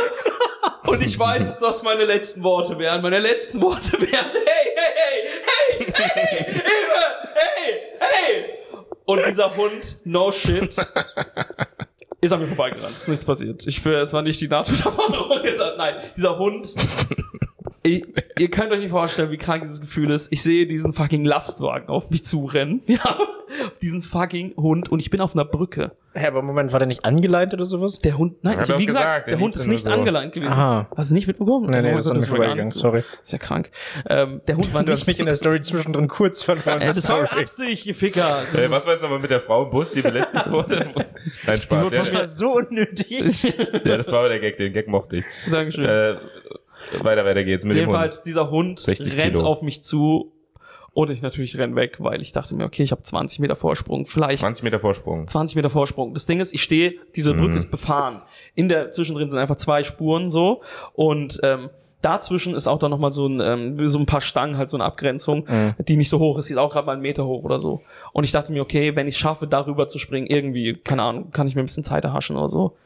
und ich weiß jetzt, was meine letzten Worte wären. Meine letzten Worte wären, hey, hey, hey, hey, hey, Hilfe, hey, hey. Und dieser Hund, no shit, ist an mir vorbeigerannt. Ist nichts passiert. Ich, es war nicht die Nahtoderfahrung. Nein, dieser Hund ich, ihr könnt euch nicht vorstellen, wie krank dieses Gefühl ist. Ich sehe diesen fucking Lastwagen auf mich zurennen. Ja, diesen fucking Hund und ich bin auf einer Brücke. Hä, aber Moment, war der nicht angeleint oder sowas? Der Hund, nein, ich, wie gesagt, gesagt der, Hund ist nicht so. angeleint gewesen. Aha. Hast du nicht mitbekommen? Nein, nee, das ist an mir vorbeigegangen, sorry. Ist ja krank. Ähm, der Hund war Du hast mich in der Story zwischendrin kurz verloren. Äh, das sorry. war Absicht, ihr Ficker. Äh, was war jetzt aber mit der Frau im Bus, die belästigt wurde? Nein, Spaß. Das war so unnötig. ja, das war aber der Gag, den Gag mochte ich. Dankeschön. Äh, weiter, weiter geht's mit Jedenfalls, dem Hund. dieser Hund rennt Kilo. auf mich zu und ich natürlich renn weg, weil ich dachte mir, okay, ich habe 20 Meter Vorsprung, vielleicht. 20 Meter Vorsprung. 20 Meter Vorsprung. Das Ding ist, ich stehe, diese Brücke mhm. ist befahren. In der zwischendrin sind einfach zwei Spuren so und ähm, dazwischen ist auch dann nochmal so ein, ähm, so ein paar Stangen, halt so eine Abgrenzung, mhm. die nicht so hoch ist, die ist auch gerade mal einen Meter hoch oder so. Und ich dachte mir, okay, wenn ich schaffe, darüber zu springen, irgendwie, keine Ahnung, kann ich mir ein bisschen Zeit erhaschen oder so.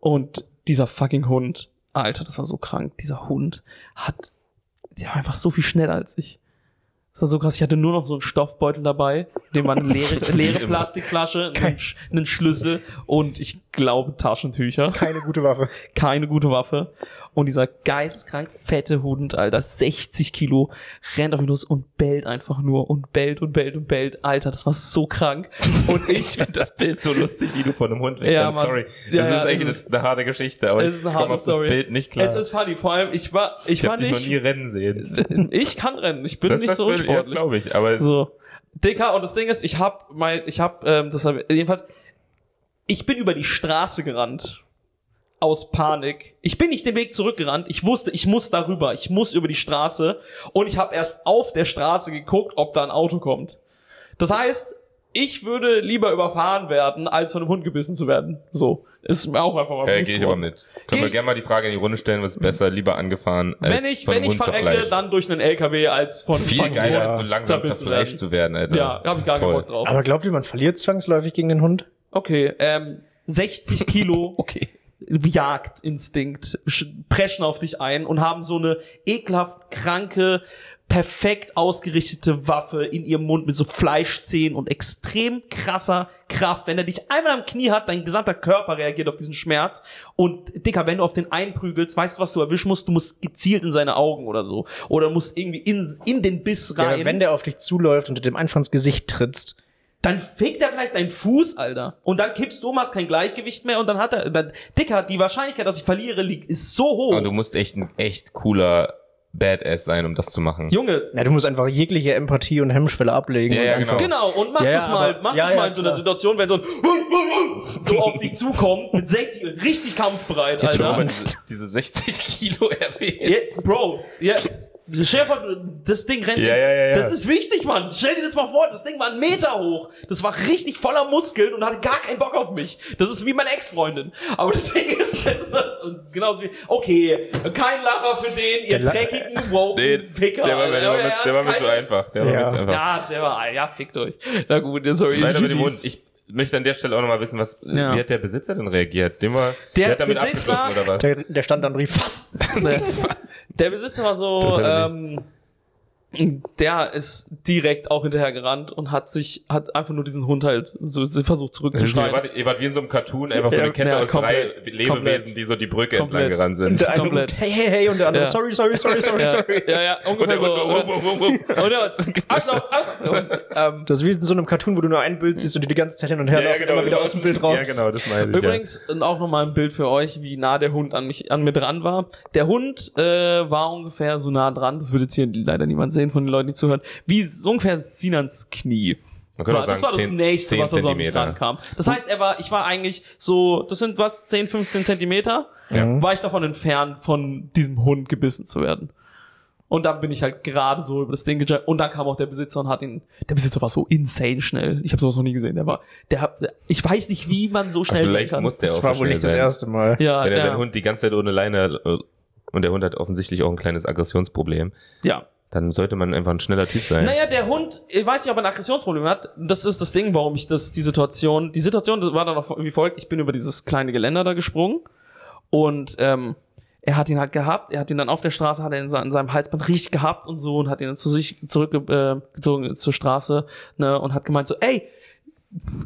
Und dieser fucking Hund Alter, das war so krank. Dieser Hund hat, der war einfach so viel schneller als ich. Das war so krass. Ich hatte nur noch so einen Stoffbeutel dabei, in dem war eine leere, leere Plastikflasche, einen, einen, Schlüssel und ich glaube Taschentücher. Keine gute Waffe. Keine gute Waffe. Und dieser geisteskrank fette Hund, Alter, 60 Kilo, rennt auf ihn los und bellt einfach nur und bellt und bellt und bellt. Alter, das war so krank. Und ich finde das Bild so lustig, wie du von einem Hund ja, Sorry. Das ja, ist eigentlich ist, eine harte Geschichte, aber es ist eine harte Story. das Bild nicht klar. Es ist funny. Vor allem, ich war, ich, ich war nicht. Ich noch nie rennen sehen. Ich kann rennen. Ich bin das, nicht das so unsportlich. Das glaube ich, aber so. Dicker, und das Ding ist, ich hab mein, ich hab, ähm, das hab, jedenfalls, ich bin über die Straße gerannt. Aus Panik. Ich bin nicht den Weg zurückgerannt. Ich wusste, ich muss darüber. Ich muss über die Straße. Und ich habe erst auf der Straße geguckt, ob da ein Auto kommt. Das heißt, ich würde lieber überfahren werden, als von einem Hund gebissen zu werden. So. Ist mir auch einfach mal Ja, gehe ich aber mit. Können wir gerne mal die Frage in die Runde stellen, was ist besser, lieber angefahren als Wenn ich, von wenn ich verrecke, dann durch einen LKW als von Viel geiler, als so langsam zerfleischt zu werden, Alter. Ja, hab ich gar keinen Bock drauf. Aber glaubt ihr, man verliert zwangsläufig gegen den Hund? Okay, ähm, 60 Kilo. okay. Jagdinstinkt preschen auf dich ein und haben so eine ekelhaft kranke perfekt ausgerichtete Waffe in ihrem Mund mit so Fleischzähnen und extrem krasser Kraft. Wenn er dich einmal am Knie hat, dein gesamter Körper reagiert auf diesen Schmerz. Und Dicker, wenn du auf den einprügelst, weißt du, was du erwischen musst? Du musst gezielt in seine Augen oder so. Oder musst irgendwie in, in den Biss rein. Ja, wenn der auf dich zuläuft und du dem einfach ins Gesicht trittst. Dann fegt er vielleicht deinen Fuß, Alter. Und dann kippst du, hast kein Gleichgewicht mehr und dann hat er, dann, Dicker, die Wahrscheinlichkeit, dass ich verliere, liegt, ist so hoch. Aber du musst echt ein echt cooler Badass sein, um das zu machen. Junge. Ja, du musst einfach jegliche Empathie und Hemmschwelle ablegen. Ja, ja, genau. genau. Und mach ja, das mal, aber, mach ja, das mal in so einer Situation, wenn so ein so auf dich zukommt, mit 60, richtig kampfbereit, Alter. Jetzt diese 60 Kilo erwähnt. Jetzt, Bro, ja, Schäfer, das Ding rennt. Ja, ja, ja, ja. Das ist wichtig, Mann. Stell dir das mal vor. Das Ding war ein Meter hoch. Das war richtig voller Muskeln und hatte gar keinen Bock auf mich. Das ist wie meine Ex-Freundin. Aber das Ding ist jetzt, genauso wie, okay, kein Lacher für den, ihr der dreckigen, woken nee, Ficker. Der war, der war, mit, der war mir zu einfach. Der war ja. mir zu einfach. Ja, der war, ja, fickt euch. Na gut, sorry. Leider mit dem Hund. Ich, möchte an der Stelle auch nochmal wissen, was, ja. wie hat der Besitzer denn reagiert? Dem war, der, der hat damit Besitzer, abgeschlossen oder was? Der, der stand dann rief, was? was? Der Besitzer war so, ähm, der ist direkt auch hinterher gerannt und hat sich, hat einfach nur diesen Hund halt so versucht zurückzuschreien. Ihr, ihr wart wie in so einem Cartoon, einfach so eine Kette ja, aus komplett, drei Lebewesen, komplett, die so die Brücke komplett. entlang gerannt sind. Und der eine ruft, hey, hey, hey, und der andere, ja. sorry, sorry, sorry, sorry, ja. sorry. Ja, ja, ungefähr so. Und der was, Arschloch, Arschloch. Ähm, das ist wie in so einem Cartoon, wo du nur ein Bild siehst und die die ganze Zeit hin und her ja, laufen, genau, immer wieder aus dem Bild raus. Ja, genau, das meine ich. Übrigens, ja. auch nochmal ein Bild für euch, wie nah der Hund an mich, an mir dran war. Der Hund äh, war ungefähr so nah dran, das würde jetzt hier leider niemand sehen von den Leuten, die zuhören, wie so ungefähr Sinans Knie. Man war, das sagen, war das 10, nächste, 10 was er so an mich rankam. Das heißt, er war, ich war eigentlich so, das sind was, 10, 15 Zentimeter, ja. war ich davon entfernt, von diesem Hund gebissen zu werden. Und dann bin ich halt gerade so über das Ding gejumpt. Und dann kam auch der Besitzer und hat ihn. Der Besitzer war so insane schnell. Ich habe sowas noch nie gesehen. Der war, der hat, ich weiß nicht, wie man so schnell Ach, vielleicht kann. Muss der das auch war so wohl nicht sein. das erste Mal. Ja, Wenn er ja. seinen Hund die ganze Zeit ohne Leine äh, und der Hund hat offensichtlich auch ein kleines Aggressionsproblem. Ja. Dann sollte man einfach ein schneller Typ sein. Naja, der Hund, ich weiß nicht, ob er ein Aggressionsproblem hat. Das ist das Ding, warum ich das, die Situation, die Situation war dann noch wie folgt. Ich bin über dieses kleine Geländer da gesprungen und ähm, er hat ihn halt gehabt, er hat ihn dann auf der Straße, hat er in, seinem Halsband richtig gehabt und so und hat ihn dann zu sich zurückgezogen äh, zur Straße ne, und hat gemeint so, ey,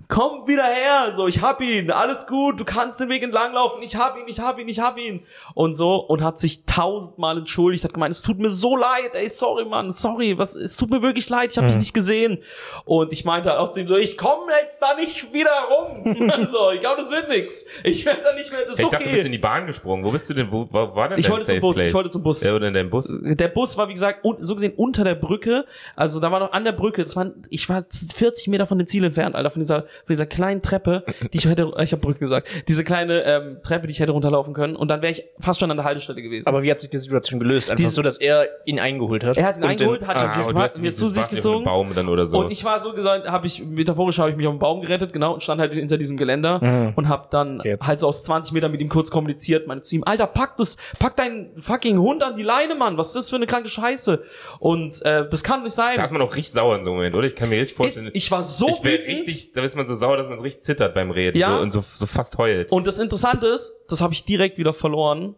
komm wieder her, so, ich hab ihn, alles gut, du kannst den Weg entlang laufen, ich hab ihn, ich hab ihn, ich hab ihn. Und so, und hat sich tausendmal entschuldigt, hat gemeint, es tut mir so leid, ey, sorry, Mann, sorry, was, es tut mir wirklich leid, ich hab mhm. dich nicht gesehen. Und ich meinte halt auch zu ihm so, ich komme jetzt da nicht wieder rum. so, ich glaube, das wird nix. Ich werde da nicht mehr, das ist ich okay. dachte, du bist in die Bahn gesprungen. Wo bist du denn, wo, wo war denn Ich wollte zum Bus, Place? ich wollte zum Bus. Ja, oder in deinem Bus? Der Bus war, wie gesagt, so gesehen unter der Brücke, also da war noch an der Brücke, das waren, ich war 40 Meter von dem Ziel entfernt, Alter, von dieser, von dieser kleinen Treppe, die ich hätte, ich habe Brücke gesagt, diese kleine ähm, Treppe, die ich hätte runterlaufen können und dann wäre ich fast schon an der Haltestelle gewesen. Aber wie hat sich die Situation gelöst? Einfach die, so, dass er ihn eingeholt hat? Er hat ihn eingeholt, hat ah, ihn sich, mir zu sich gezogen. Baum dann oder so. Und ich war so gesagt, habe ich metaphorisch habe ich mich auf den Baum gerettet, genau, und stand halt hinter diesem Geländer mhm. und habe dann Jetzt. halt so aus 20 Metern mit ihm kurz kommuniziert, meine zu ihm, Alter, pack das, pack deinen fucking Hund an die Leine, Mann, was ist das für eine kranke Scheiße? Und äh, das kann nicht sein. Da ist man auch richtig sauer in so einem Moment, oder? Ich kann mir richtig vorstellen. Ist, ich war so ich richtig, da ist man so sauer, dass man so richtig zittert beim Reden ja. so, und so, so fast heult. Und das Interessante ist, das habe ich direkt wieder verloren,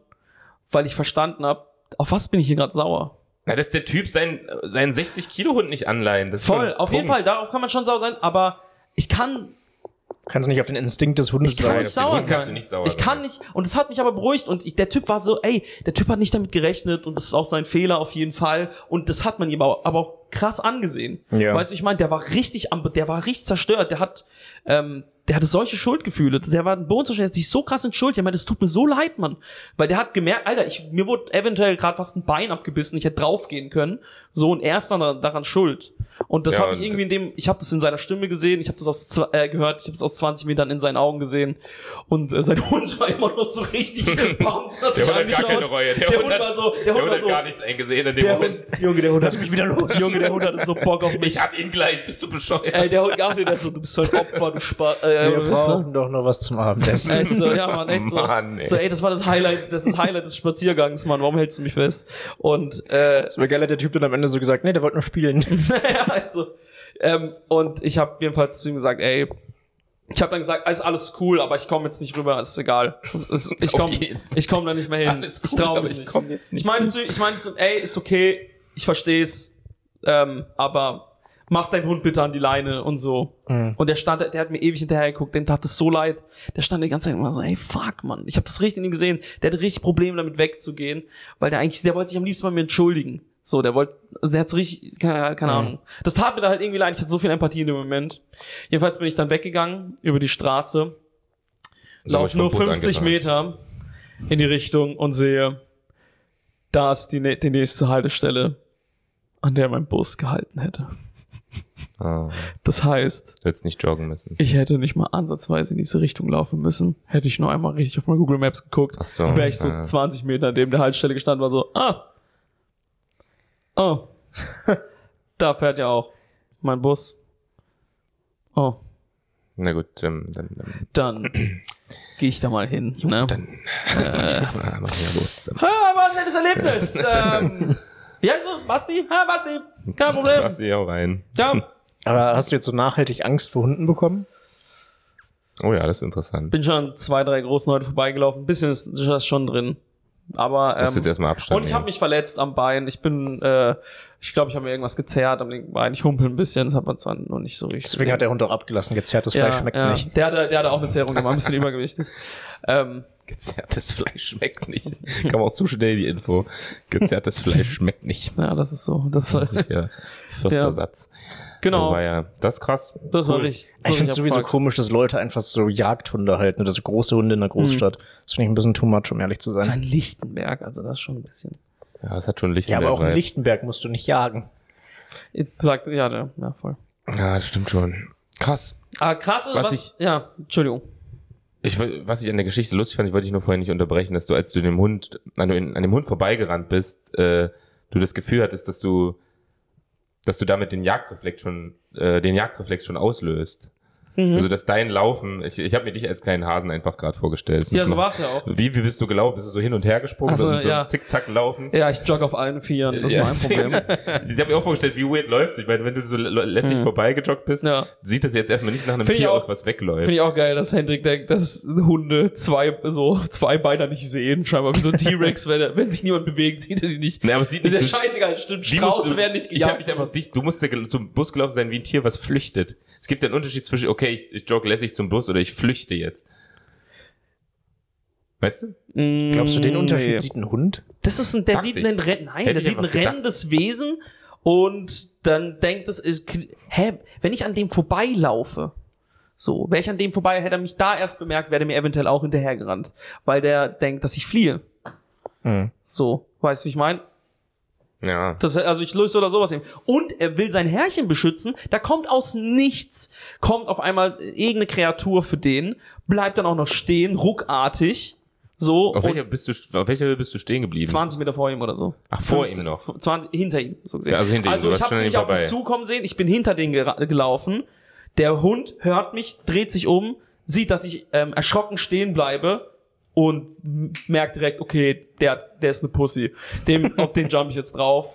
weil ich verstanden habe, auf was bin ich hier gerade sauer? Na, dass der Typ seinen, seinen 60 Kilo Hund nicht anleihen. Das Voll, auf Punkt. jeden Fall, darauf kann man schon sauer sein, aber ich kann Kannst nicht auf den Instinkt des Hundes ich kann nicht sauer sein. Nicht sauer ich sein. kann nicht, und es hat mich aber beruhigt und ich, der Typ war so, ey, der Typ hat nicht damit gerechnet und das ist auch sein Fehler auf jeden Fall und das hat man ihm aber, aber auch krass angesehen. Ja. Weißt du, ich meine, der war richtig am, der war richtig zerstört, der hat, ähm, der hatte solche Schuldgefühle. Der war ein Bodenzerstörer, der hat sich so krass entschuldigt. Ich meine, das tut mir so leid, Mann. Weil der hat gemerkt, Alter, ich, mir wurde eventuell gerade fast ein Bein abgebissen, ich hätte draufgehen können. So, und er ist dann daran schuld. Und das ja, habe ich irgendwie in dem, ich habe das in seiner Stimme gesehen, ich habe das aus äh, gehört, ich habe das aus 20 Metern in seinen Augen gesehen. Und äh, sein Hund war immer noch so richtig gebombt. der Hund hat gar keine Reue. Der, der Hund, Hund, war so, der, der Hund, Hund hat so, gar nichts eingesehen in dem Moment. Hund, Junge, der Hund hat mich wieder los. Junge, der Hund hatte so Bock auf mich. Ich hatte ihn gleich, bist du bescheuert. Ey, der Hund gar nicht, der so, du bist so ein Opfer, du Spar äh, Wir brauchen doch noch was zum Abendessen. Echt so, ja, Mann, echt so. Mann, ey. So, ey, das war das Highlight, das Highlight des Spaziergangs, Mann. Warum hältst du mich fest? Und, äh. Das wäre geil, hat der Typ dann am Ende so gesagt, nee, der wollte nur spielen. also. Ähm, und ich habe jedenfalls zu ihm gesagt, ey, ich habe dann gesagt, ist alles cool, aber ich komme jetzt nicht rüber, ist egal. Ich komme ich komm da nicht mehr hin. Cool, ich traue mich nicht. Ich, komm jetzt nicht ich meine zu, ich meine zu, ey, ist okay, ich versteh's, ähm, aber mach deinen Hund bitte an die Leine und so. Mhm. Und der stand, der hat mir ewig hinterher geguckt, dem tat es so leid. Der stand die ganze Zeit immer so, ey, fuck, Mann. Ich habe das richtig in ihm gesehen. Der hatte richtig Probleme damit wegzugehen, weil der eigentlich, der wollte sich am liebsten bei mir entschuldigen. So, der wollte, also der hat's richtig, keine, keine mhm. Ahnung. Das tat mir da halt irgendwie leid. Ich hatte so viel Empathie in dem Moment. Jedenfalls bin ich dann weggegangen über die Straße, lauf nur 50 Meter in die Richtung und sehe, da ist die, die nächste Haltestelle, an der mein Bus gehalten hätte. Oh. Das heißt, du hättest nicht joggen müssen. Ich hätte nicht mal ansatzweise in diese Richtung laufen müssen. Hätte ich nur einmal richtig auf mein Google Maps geguckt, Ach so, wäre ich so ja. 20 Meter neben der Haltestelle gestanden, war so, ah, Oh. da fährt ja auch mein Bus. Oh. Na gut, ähm, dann. Dann, dann gehe ich da mal hin. Jo, ne? Dann äh, mach ja los. Ha, war ein nettes Erlebnis. ähm, wie heißt du? Basti? Ha, Basti. Kein Problem. Basti auch rein. Ja. Aber hast du jetzt so nachhaltig Angst vor Hunden bekommen? Oh ja, das ist interessant. Bin schon zwei, drei großen Leute vorbeigelaufen. Ein bisschen ist das schon drin. Aber ähm, jetzt erstmal Abstand und ich habe mich verletzt am Bein. Ich bin, äh, ich glaube, ich habe mir irgendwas gezerrt am linken Bein. Ich humpel ein bisschen, das hat man zwar noch nicht so richtig. Deswegen gesehen. hat der Hund auch abgelassen. Gezerrtes ja, Fleisch schmeckt ja. nicht. Der hatte, der hatte auch eine Zerrung gemacht, ein bisschen übergewichtig. Ähm, Gezerrtes Fleisch schmeckt nicht. Kam auch zu schnell die Info. Gezerrtes Fleisch schmeckt nicht. Ja, das ist so. Das ist ja Förster ja. Genau. War ja, das ist krass. Das cool. war richtig. So ich finde es sowieso komisch, dass Leute einfach so Jagdhunde halten oder so große Hunde in der Großstadt. Mhm. Das finde ich ein bisschen too much, um ehrlich zu sein. Das ist ein Lichtenberg, also das ist schon ein bisschen. Ja, es hat schon Lichtenberg. Ja, aber auch in Lichtenberg musst du nicht jagen. Sagt, ja, ja, voll. Ja, das stimmt schon. Krass. Ah, krass ist, was, was ich, ja, Entschuldigung. Ich, was ich an der Geschichte lustig fand, ich wollte dich nur vorher nicht unterbrechen, dass du, als du dem Hund, an, an dem Hund vorbeigerannt bist, äh, du das Gefühl hattest, dass du dass du damit den Jagdreflex schon, äh, den Jagdreflex schon auslöst. Mhm. Also dass dein Laufen, ich, ich habe mir dich als kleinen Hasen einfach gerade vorgestellt. Ja, so war's ja auch. Wie, wie bist du gelaufen? Bist du so hin und her gesprungen also, und so ja. zickzack laufen? Ja, ich jogge auf allen Vieren, das ja, ist mein Problem. ich habe mir auch vorgestellt, wie weird läufst du. Ich meine, wenn du so lässig mhm. vorbeigejoggt bist, ja. sieht das jetzt erstmal nicht nach einem Find Tier auch, aus, was wegläuft. Finde ich auch geil, dass Hendrik denkt, dass Hunde zwei, so zwei Beiner nicht sehen, scheinbar wie so ein T-Rex, wenn, wenn sich niemand bewegt, sieht er die nicht. Nee, aber es sieht nicht. Ist ja scheißegal, stimmt, Strauße werden nicht gejagt. Ich habe mich einfach dicht, du musst zum Bus gelaufen sein wie ein Tier, was flüchtet. Es gibt einen Unterschied zwischen, okay, ich, ich jogge lässig zum Bus oder ich flüchte jetzt. Weißt du? Glaubst du, den Unterschied nee. sieht ein Hund? Das ist ein, der Dacht sieht ich. einen Rennen, nein, Hätte der sieht ein rennendes Wesen und dann denkt es, ist, hä, wenn ich an dem vorbeilaufe, so, wäre ich an dem vorbei, hätte er mich da erst bemerkt, wäre er mir eventuell auch hinterhergerannt, weil der denkt, dass ich fliehe. Mhm. So, weißt du, wie ich meine? Ja. Das, also ich löse oder sowas eben. Und er will sein Herrchen beschützen. Da kommt aus nichts, kommt auf einmal irgendeine Kreatur für den, bleibt dann auch noch stehen, ruckartig. So. Auf welcher bist du, auf welcher bist du stehen geblieben? 20 Meter vor ihm oder so. Ach, vor 15, ihm noch? 20, hinter ihm, so gesehen. Ja, also hinter ihm. Also ich hab's nicht auf mich zukommen sehen, ich bin hinter den gelaufen. Der Hund hört mich, dreht sich um, sieht, dass ich ähm, erschrocken stehen bleibe und merkt direkt, okay, der, der ist eine Pussy. Dem, auf den jump ich jetzt drauf.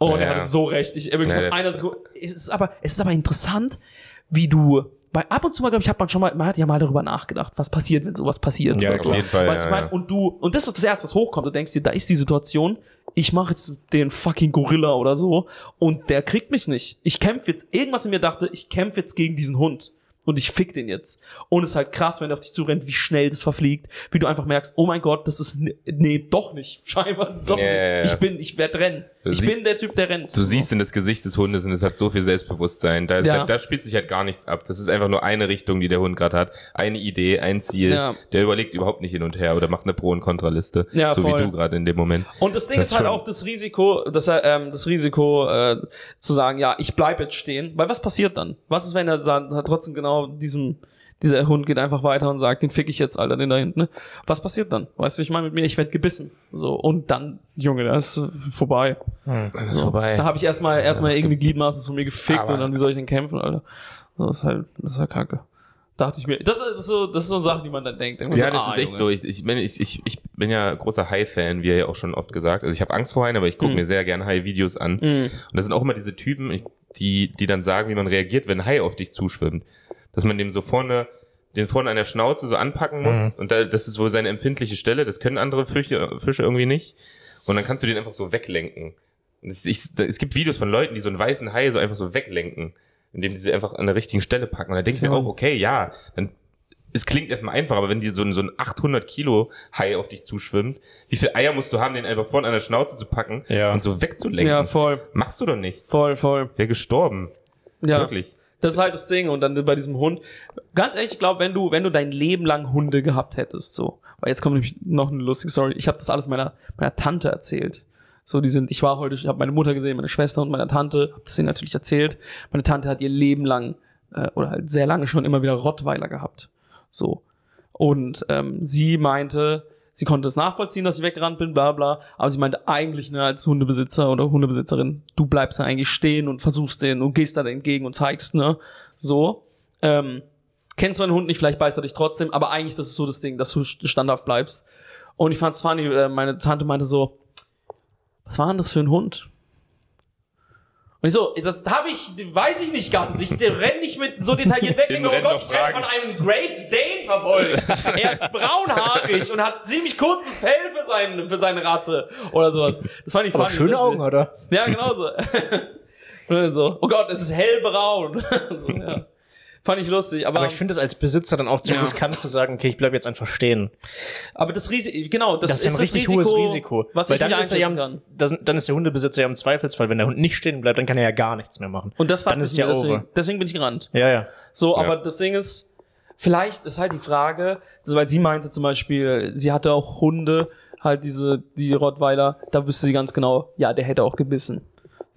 Oh, ja, der hat so recht. Ich, wirklich ja, einer Sekunde. Es ist aber, es ist aber interessant, wie du bei ab und zu mal, glaube ich, hat man schon mal, man hat ja mal darüber nachgedacht, was passiert, wenn sowas passiert. Ja, auf so. jeden Fall. Weißt ja, mein, und du, und das ist das erste, was hochkommt. Du denkst dir, da ist die Situation, ich mache jetzt den fucking Gorilla oder so und der kriegt mich nicht. Ich kämpfe jetzt, irgendwas in mir dachte, ich kämpfe jetzt gegen diesen Hund und ich fick den jetzt. Und es ist halt krass, wenn er auf dich zurennt, wie schnell das verfliegt, wie du einfach merkst, oh mein Gott, das ist, nee, doch nicht, scheinbar doch yeah. nicht. Ich bin, ich werde rennen. Du ich bin der Typ, der rennt. Du siehst in das Gesicht des Hundes und es hat so viel Selbstbewusstsein. Da, ja. halt, da spielt sich halt gar nichts ab. Das ist einfach nur eine Richtung, die der Hund gerade hat. Eine Idee, ein Ziel. Ja. Der überlegt überhaupt nicht hin und her oder macht eine Pro- und Kontraliste. Ja, so voll. wie du gerade in dem Moment. Und das Ding das ist halt auch das Risiko, das, ähm, das Risiko äh, zu sagen, ja, ich bleib jetzt stehen. Weil was passiert dann? Was ist, wenn er trotzdem genau diesem dieser Hund geht einfach weiter und sagt, den fick ich jetzt, Alter, den da hinten. Ne? Was passiert dann? Weißt du, ich meine mit mir, ich werd gebissen. So, und dann, Junge, das ist vorbei. Hm, das ist so. vorbei. Da habe ich erstmal erstmal irgendeine Gliedmaße von mir gefickt aber und dann, wie soll ich denn kämpfen, Alter? Das ist halt, das ist halt kacke. Dachte ich mir. Das ist so, das ist so eine Sache, die man dann denkt. Irgendwann ja, so, das ah, ist echt Junge. so. Ich, ich, ich, ich, ich bin ja großer High-Fan, wie er ja auch schon oft gesagt. Also ich habe Angst vor Haien, aber ich gucke mm. mir sehr gerne High-Videos an. Mm. Und das sind auch immer diese Typen, die, die dann sagen, wie man reagiert, wenn ein Hai auf dich zuschwimmt. Dass man dem so vorne den vorne an der Schnauze so anpacken muss. Mhm. Und da, das ist wohl seine empfindliche Stelle. Das können andere Fische, Fische irgendwie nicht. Und dann kannst du den einfach so weglenken. Ich, ich, es gibt Videos von Leuten, die so einen weißen Hai so einfach so weglenken, indem die sie einfach an der richtigen Stelle packen. Und da denke ich mir auch, okay, ja, dann es klingt erstmal einfach, aber wenn dir so ein, so ein 800 Kilo Hai auf dich zuschwimmt, wie viel Eier musst du haben, den einfach vorne an der Schnauze zu packen ja. und so wegzulenken? Ja, voll. Machst du doch nicht. Voll, voll. Wäre gestorben. Ja. Wirklich. Das ist halt das Ding. Und dann bei diesem Hund, ganz ehrlich, ich glaube, wenn du, wenn du dein Leben lang Hunde gehabt hättest, so, weil jetzt kommt nämlich noch eine lustige Story. Ich habe das alles meiner, meiner Tante erzählt. So, die sind, ich war heute, ich habe meine Mutter gesehen, meine Schwester und meine Tante, habe das ihnen natürlich erzählt. Meine Tante hat ihr Leben lang äh, oder halt sehr lange schon immer wieder Rottweiler gehabt. So. Und ähm, sie meinte, sie konnte es nachvollziehen, dass ich weggerannt bin, bla bla. Aber sie meinte eigentlich, ne, als Hundebesitzer oder Hundebesitzerin, du bleibst da eigentlich stehen und versuchst den und gehst da entgegen und zeigst, ne? So. Ähm, kennst du einen Hund nicht, vielleicht beißt er dich trotzdem, aber eigentlich das ist so das Ding, dass du standhaft bleibst. Und ich fand's funny, äh, meine Tante meinte so, was war denn das für ein Hund? Und ich so, das habe ich, weiß ich nicht ganz. Ich renne nicht mit so detailliert weg. oh Gott, ich werde von einem Great Dane verfolgt. er ist braunhaarig und hat ziemlich kurzes Fell für, sein, für seine Rasse oder sowas. Das fand ich Aber funny. schöne Augen, oder? Ja, genau so. so. Oh Gott, es ist hellbraun. so, ja. Fand ich lustig. Aber, aber ich finde es als Besitzer dann auch zu ja. riskant zu sagen, okay, ich bleibe jetzt einfach stehen. Aber das Risiko, genau, das, das ist, ist ein richtig Risiko, hohes Risiko. Was ich dann nicht ist ja, kann. Das, dann ist der Hundebesitzer ja im Zweifelsfall, wenn der Hund nicht stehen bleibt, dann kann er ja gar nichts mehr machen. Und das dann ist ja deswegen, deswegen bin ich gerannt. Ja, ja. So, ja. aber das Ding ist, vielleicht ist halt die Frage, so, weil sie meinte zum Beispiel, sie hatte auch Hunde, halt diese, die Rottweiler, da wüsste sie ganz genau, ja, der hätte auch gebissen.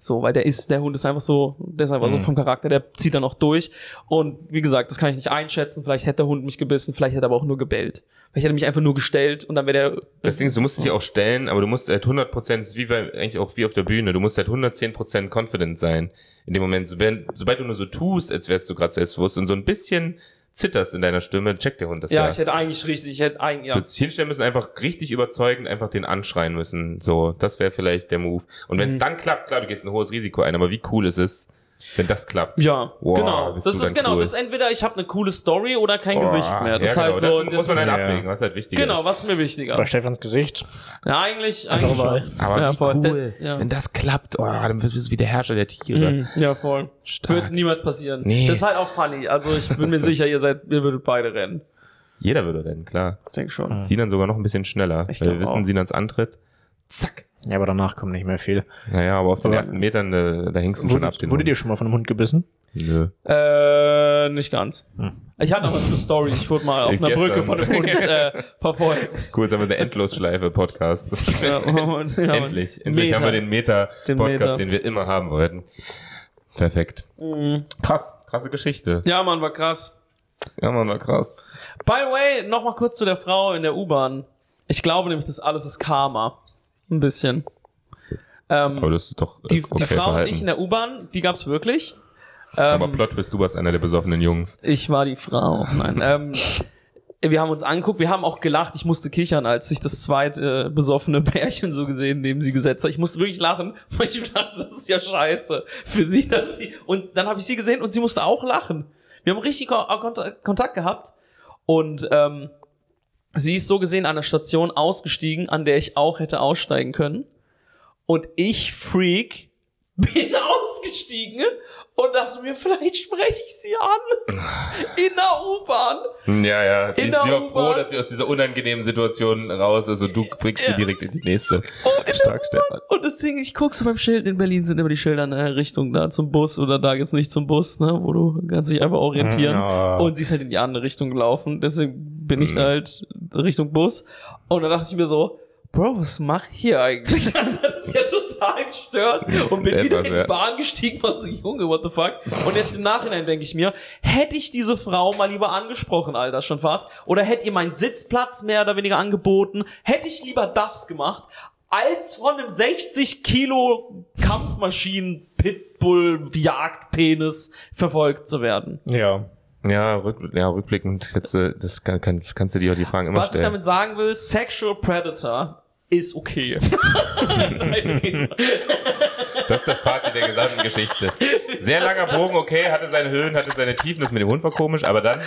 So, weil der ist, der Hund ist einfach so, der ist einfach mhm. so vom Charakter, der zieht dann auch durch. Und wie gesagt, das kann ich nicht einschätzen. Vielleicht hätte der Hund mich gebissen, vielleicht hätte er aber auch nur gebellt. Vielleicht hätte er mich einfach nur gestellt und dann wäre der. Das Ding ist, du musst dich auch stellen, aber du musst halt 100 Prozent, ist wie bei, eigentlich auch wie auf der Bühne, du musst halt 110 Prozent confident sein. In dem Moment, sobald du nur so tust, als wärst du gerade selbstbewusst und so ein bisschen zitterst in deiner Stimme, checkt der Hund das ja. Ja, ich hätte eigentlich richtig, ich hätte eigentlich, ja. Du hinstellen müssen, einfach richtig überzeugend, einfach den anschreien müssen. So, das wäre vielleicht der Move. Und wenn es mhm. dann klappt, klar, du gehst ein hohes Risiko ein, aber wie cool ist es, wenn das klappt. Ja, wow, genau. Das ist genau, cool. das ist entweder ich habe eine coole Story oder kein wow, Gesicht mehr. Das ja, ist genau. halt so. Das muss man dann abwägen, was halt wichtig Genau, was ist mir wichtiger? Bei Stefans Gesicht. Ja, eigentlich, eigentlich schon. Aber ja, voll. Cool. Das, ja. Wenn das klappt, oh, dann wirst du wie der Herrscher der Tiere. Mhm. Ja, voll. Stark. Wird niemals passieren. Nee. Das ist halt auch funny. Also ich bin mir sicher, ihr seid, ihr würdet beide rennen. Jeder würde rennen, klar. Ich denke schon. Mhm. Sinan sogar noch ein bisschen schneller. Ich weil wir wissen, auch. Sinans Antritt. Zack. Ja, aber danach kommt nicht mehr viel. Naja, aber auf den aber ersten Metern, da, da hängst du schon ab. Den wurde Hund. dir schon mal von einem Hund gebissen? Nö. Äh, nicht ganz. Hm. Ich hatte aber so Stories. Ich wurde mal auf einer Brücke von einem Hund äh, verfolgt. Cool, jetzt haben wir eine Endlosschleife-Podcast. Ja, und, ja, endlich. Endlich Meta. haben wir den Meta-Podcast, den, den, wir immer haben wollten. Perfekt. Mhm. Krass. Krasse Geschichte. Ja, man, war krass. Ja, man, war krass. By the way, noch mal kurz zu der Frau in der U-Bahn. Ich glaube nämlich, das alles ist Karma. Ein bisschen. Ähm, Aber das ist doch äh, die, okay die Frau verhalten. und ich in der U-Bahn, die gab's wirklich. Ähm, Aber Plot bist du warst einer der besoffenen Jungs. Ich war die Frau. Nein. ähm, wir haben uns angeguckt, wir haben auch gelacht. Ich musste kichern, als ich das zweite äh, besoffene Pärchen so gesehen neben sie gesetzt habe. Ich musste wirklich lachen, weil ich dachte, das ist ja scheiße für sie, dass sie. Und dann habe ich sie gesehen und sie musste auch lachen. Wir haben richtig Kontakt gehabt und ähm, Sie ist so gesehen an der Station ausgestiegen, an der ich auch hätte aussteigen können. Und ich, Freak, bin ausgestiegen und dachte mir, vielleicht spreche ich sie an. In der U-Bahn. Ja, ja. Sie, sie war froh, dass sie aus dieser unangenehmen Situation raus und du bringst ja. sie direkt in die nächste. Oh, Stark, Stefan. Und das Ding, ich guck so beim Schild, in Berlin sind immer die Schilder in der Richtung da zum Bus oder da geht's nicht zum Bus, ne, wo du kannst dich einfach orientieren. Oh. Und sie ist halt in die andere Richtung gelaufen. Deswegen bin ich mhm. halt Richtung Bus. Und dann dachte ich mir so, Bro, was mach ich hier eigentlich? das ist ja total gestört. Und bin Etwas, wieder in die Bahn gestiegen, war so, Junge, what the fuck? Und jetzt im Nachhinein denke ich mir, hätte ich diese Frau mal lieber angesprochen, Alter, schon fast, oder hätte ihr meinen Sitzplatz mehr oder weniger angeboten, hätte ich lieber das gemacht, als von einem 60 Kilo Kampfmaschinen Pitbull Jagdpenis verfolgt zu werden. Ja. Ja, rück, ja, rückblickend jetzt, das kann, kann, kannst du dir auch die Fragen immer Was stellen. Was ich damit sagen will, Sexual Predator ist okay. das ist das Fazit der gesamten Geschichte. Sehr langer Bogen, okay, hatte seine Höhen, hatte seine Tiefen, das mit dem Hund war komisch, aber dann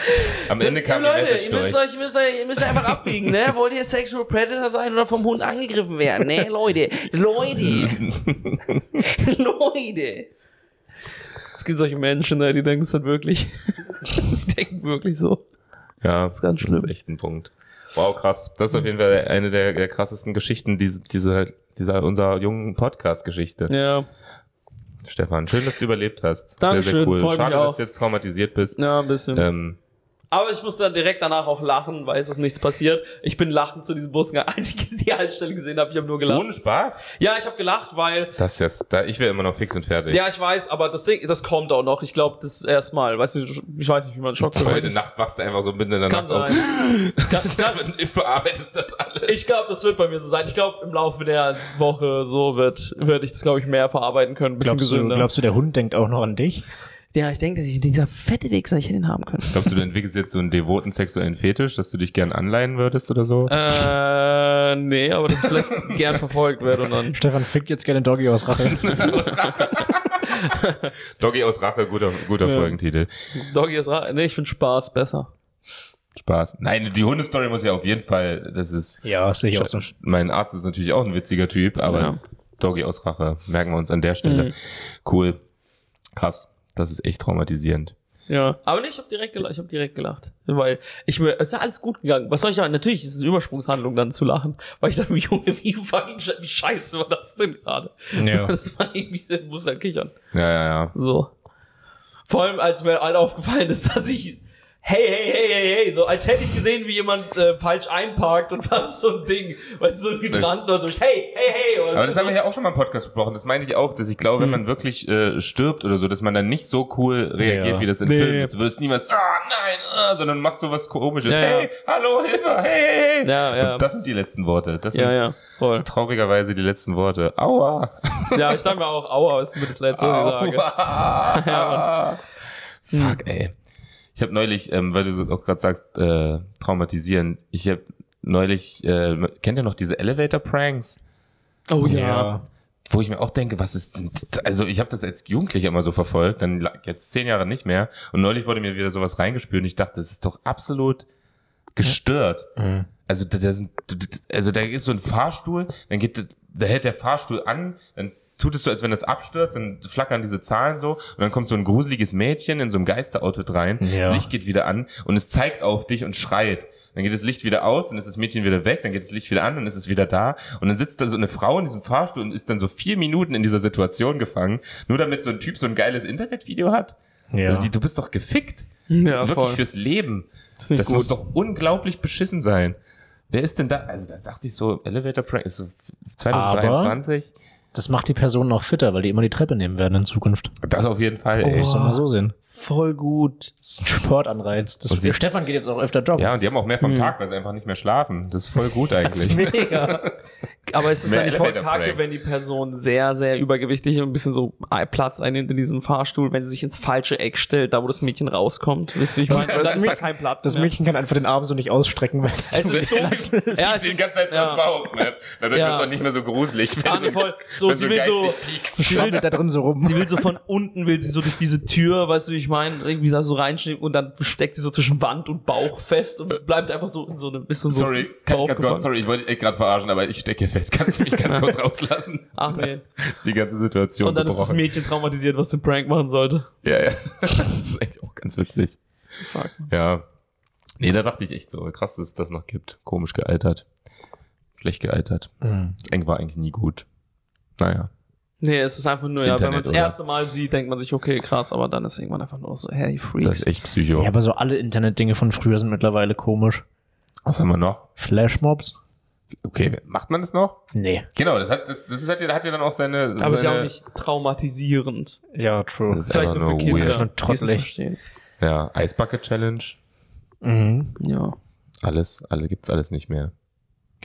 am das Ende kam Leute, die Message ihr müsst durch. Euch, ihr, müsst euch, ihr müsst einfach abbiegen, ne? Wollt ihr Sexual Predator sein oder vom Hund angegriffen werden, ne? Leute, Leute, Leute. Es gibt solche Menschen, ne, die denken es halt wirklich. die denken wirklich so. Ja, das ist ganz schlimm. Das ist echt ein Punkt. Wow, krass. Das ist auf jeden Fall eine der, der krassesten Geschichten, diese, diese, dieser, unserer jungen Podcast-Geschichte. Ja. Stefan, schön, dass du überlebt hast. Dankeschön, sehr, sehr cool. Schade, dass du jetzt traumatisiert bist. Ja, ein bisschen. Ähm, aber ich musste dann direkt danach auch lachen, weil es ist nichts passiert. Ich bin lachend zu diesem Bus gegangen. Als ich die Haltestelle gesehen habe, ich habe nur gelacht. Ohne Spaß? Ja, ich habe gelacht, weil... Das ist da, ich wäre immer noch fix und fertig. Ja, ich weiß, aber das, Ding, das kommt auch noch. Ich glaube, das erstmal. Weißt du, ich weiß nicht, wie man Schock Heute Nacht wachst du einfach so mitten in der kann Nacht sein. auf. kann, du verarbeitest das alles. Ich glaube, das wird bei mir so sein. Ich glaube, im Laufe der Woche so wird, würde ich das, glaube ich, mehr verarbeiten können. glaubst, du, glaubst du, der Hund denkt auch noch an dich? Ja, ich denke, dass ich dieser fette Wichser, ich hätte ihn haben können. Glaubst du, du entwickelst jetzt so einen devoten sexuellen Fetisch, dass du dich gern anleihen würdest oder so? Äh, nee, aber dass ich vielleicht gern verfolgt werde und dann. Stefan fickt jetzt gerne Doggy aus Rache. aus Rache. Doggy aus Rache, guter, guter ja. Folgentitel. Doggy aus Rache, nee, ich finde Spaß besser. Spaß. Nein, die Hundestory muss ja auf jeden Fall, das ist. Ja, sicher auch so. Mein Arzt ist natürlich auch ein witziger Typ, aber ja. Doggy aus Rache, merken wir uns an der Stelle. Mhm. Cool. Krass. Das ist echt traumatisierend. Ja, aber nee, ich habe direkt gelacht, ich habe direkt gelacht, weil ich mir es ist ja alles gut gegangen. Was soll ich da natürlich ist es eine Übersprungshandlung dann zu lachen, weil ich dachte, Junge, wie fucking wie scheiße war das denn gerade? Ja. Das war irgendwie muss halt kichern. Ja, ja, ja. So. Vor allem als mir halt aufgefallen ist, dass ich hey, hey, hey, hey, hey, so als hätte ich gesehen, wie jemand äh, falsch einparkt und was so ein Ding, weißt du, so ein Hydrant oder so, hey, hey, hey. Oder Aber das so. haben wir ja auch schon mal im Podcast besprochen, das meine ich auch, dass ich glaube, hm. wenn man wirklich äh, stirbt oder so, dass man dann nicht so cool reagiert, ja. wie das in nee. Filmen ist. Du würdest niemals, ah, nein, ah, sondern machst so was komisches, ja, hey, ja. hallo, Hilfe, hey, hey, hey. Ja, ja. Und das sind die letzten Worte. Das sind ja, ja, voll. traurigerweise die letzten Worte. Aua. Ja, ich dachte mir auch, aua, ist mir das letzte, was ich sage. ja, Fuck, ey. Ich habe neulich, ähm, weil du auch gerade sagst, äh, traumatisieren, ich habe neulich, äh, kennt ihr noch diese Elevator-Pranks? Oh ja. ja. Wo ich mir auch denke, was ist denn, also ich habe das als Jugendlicher immer so verfolgt, dann jetzt zehn Jahre nicht mehr und neulich wurde mir wieder sowas reingespült und ich dachte, das ist doch absolut gestört. Mhm. Also da, da sind, also da ist so ein Fahrstuhl, dann geht, da hält der Fahrstuhl an, dann tut es so, als wenn das abstürzt, dann flackern diese Zahlen so und dann kommt so ein gruseliges Mädchen in so einem Geisteroutfit rein, ja. das Licht geht wieder an und es zeigt auf dich und schreit. Dann geht das Licht wieder aus, dann ist das Mädchen wieder weg, dann geht das Licht wieder an, dann ist es wieder da und dann sitzt da so eine Frau in diesem Fahrstuhl und ist dann so vier Minuten in dieser Situation gefangen, nur damit so ein Typ so ein geiles Internetvideo hat. Ja. Also die, du bist doch gefickt. Ja, Wirklich voll. fürs Leben. Das, das muss doch unglaublich beschissen sein. Wer ist denn da? Also da dachte ich so, Elevator Prank ist so 2023. Aber das macht die Person noch fitter, weil die immer die Treppe nehmen werden in Zukunft. Das auf jeden Fall, ey. Oh, soll mal so sehen. Voll gut. Das ist ein Sportanreiz. Das der Stefan geht jetzt auch öfter jobben. Ja, und die haben auch mehr vom mhm. Tag, weil sie einfach nicht mehr schlafen. Das ist voll gut eigentlich. Das ist mega. Aber es ist dann nicht voll kacke, wenn die Person sehr, sehr übergewichtig und ein bisschen so Platz einnimmt in diesem Fahrstuhl, wenn sie sich ins falsche Eck stellt, da wo das Mädchen rauskommt. Wisst ihr, ich meine, da ist da kein Platz Das mehr. Mädchen kann einfach den Arm so nicht ausstrecken, weil es, es ist so ist. Ja, es ist die ganze Zeit so ja. Bauch, ne? Dadurch ja. wird es auch nicht mehr so gruselig. Wenn so, voll, so, sie will so, sie will da drin so rum. Sie will so von unten, will sie so durch diese Tür, weißt du, wie ich meine, irgendwie da so reinschneiden und dann steckt sie so zwischen Wand und Bauch fest und bleibt einfach so in so einem bisschen so. Sorry, kann ich ganz kurz, sorry, ich wollte dich gerade verarschen, aber ich stecke fest. Kannst du mich ganz kurz rauslassen? Ach nee. Das ist die ganze Situation. Und dann gebrochen. ist das Mädchen traumatisiert, was den Prank machen sollte. Ja, ja. Das ist echt auch ganz witzig. Fuck. Ja. Nee, da dachte ich echt so, krass, dass es das noch gibt. Komisch gealtert. Schlecht gealtert. Mhm. Eng war eigentlich nie gut. Naja. Nee, es ist einfach nur, Internet, ja, wenn man das erste Mal sieht, denkt man sich, okay, krass, aber dann ist irgendwann einfach nur so, hey, Freaks. Das ist echt Psycho. Ja, aber so alle Internet-Dinge von früher sind mittlerweile komisch. Was haben wir noch? Flashmobs. Okay, macht man das noch? Nee. Genau, das hat, das, das hat, ja, hat ja dann auch seine. Aber seine, ist ja auch nicht traumatisierend. Ja, true. Das ist Vielleicht nur für Kinder, schon trotzelig. Ja, Eisbucket Challenge. Mhm. Ja. Alles, alle gibt's alles nicht mehr.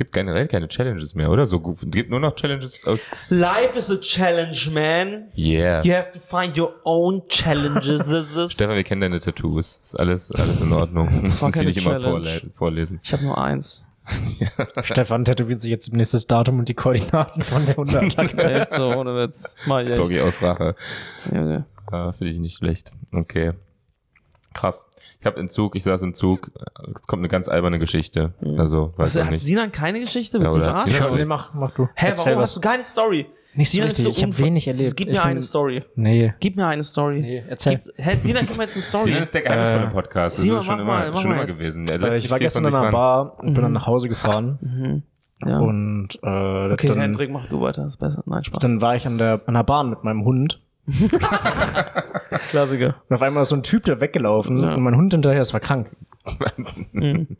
Gibt generell keine Challenges mehr, oder? So gibt nur noch Challenges aus. Life is a challenge, man. Yeah. You have to find your own challenges. Stefan, wir kennen deine Tattoos. Ist alles, alles in Ordnung. Das war keine nicht immer vorle vorlesen. Ich habe nur eins. ja. Stefan tätowiert sich jetzt nächstes Datum und die Koordinaten von der Hundeattacke. echt so, ohne Witz. Mal echt. Doggy aus Rache. Ja, ja. Ah, Finde ich nicht schlecht. Okay. Krass. Ich habe im Zug, ich saß im Zug, es kommt eine ganz alberne Geschichte. Mhm. Also, weiß also, hat nicht. Sinan keine Geschichte? Willst ja, du verarschen? Nee, mach, mach du. Hä, Erzähl warum was. hast du keine Story? Nicht so richtig, so ich habe wenig erlebt. Gib mir ich eine Story. Nee. Gib mir eine Story. Nee, erzähl. Gib, hä, Sinan, gib mir jetzt eine Story. Sinan ist der geheimnisvolle äh, Podcast. Das Sinan, ist schon immer, mal, schon immer gewesen. Äh, ich war gestern in einer Bar und mhm. bin dann nach Hause gefahren. Mhm. Ja. Und äh, okay, dann, Hendrik, mach du weiter, das ist besser. Nein, Spaß. Dann war ich an der, an der Bahn mit meinem Hund Klassiker. Und auf einmal ist so ein Typ da weggelaufen ja. und mein Hund hinterher, das war krank. mhm.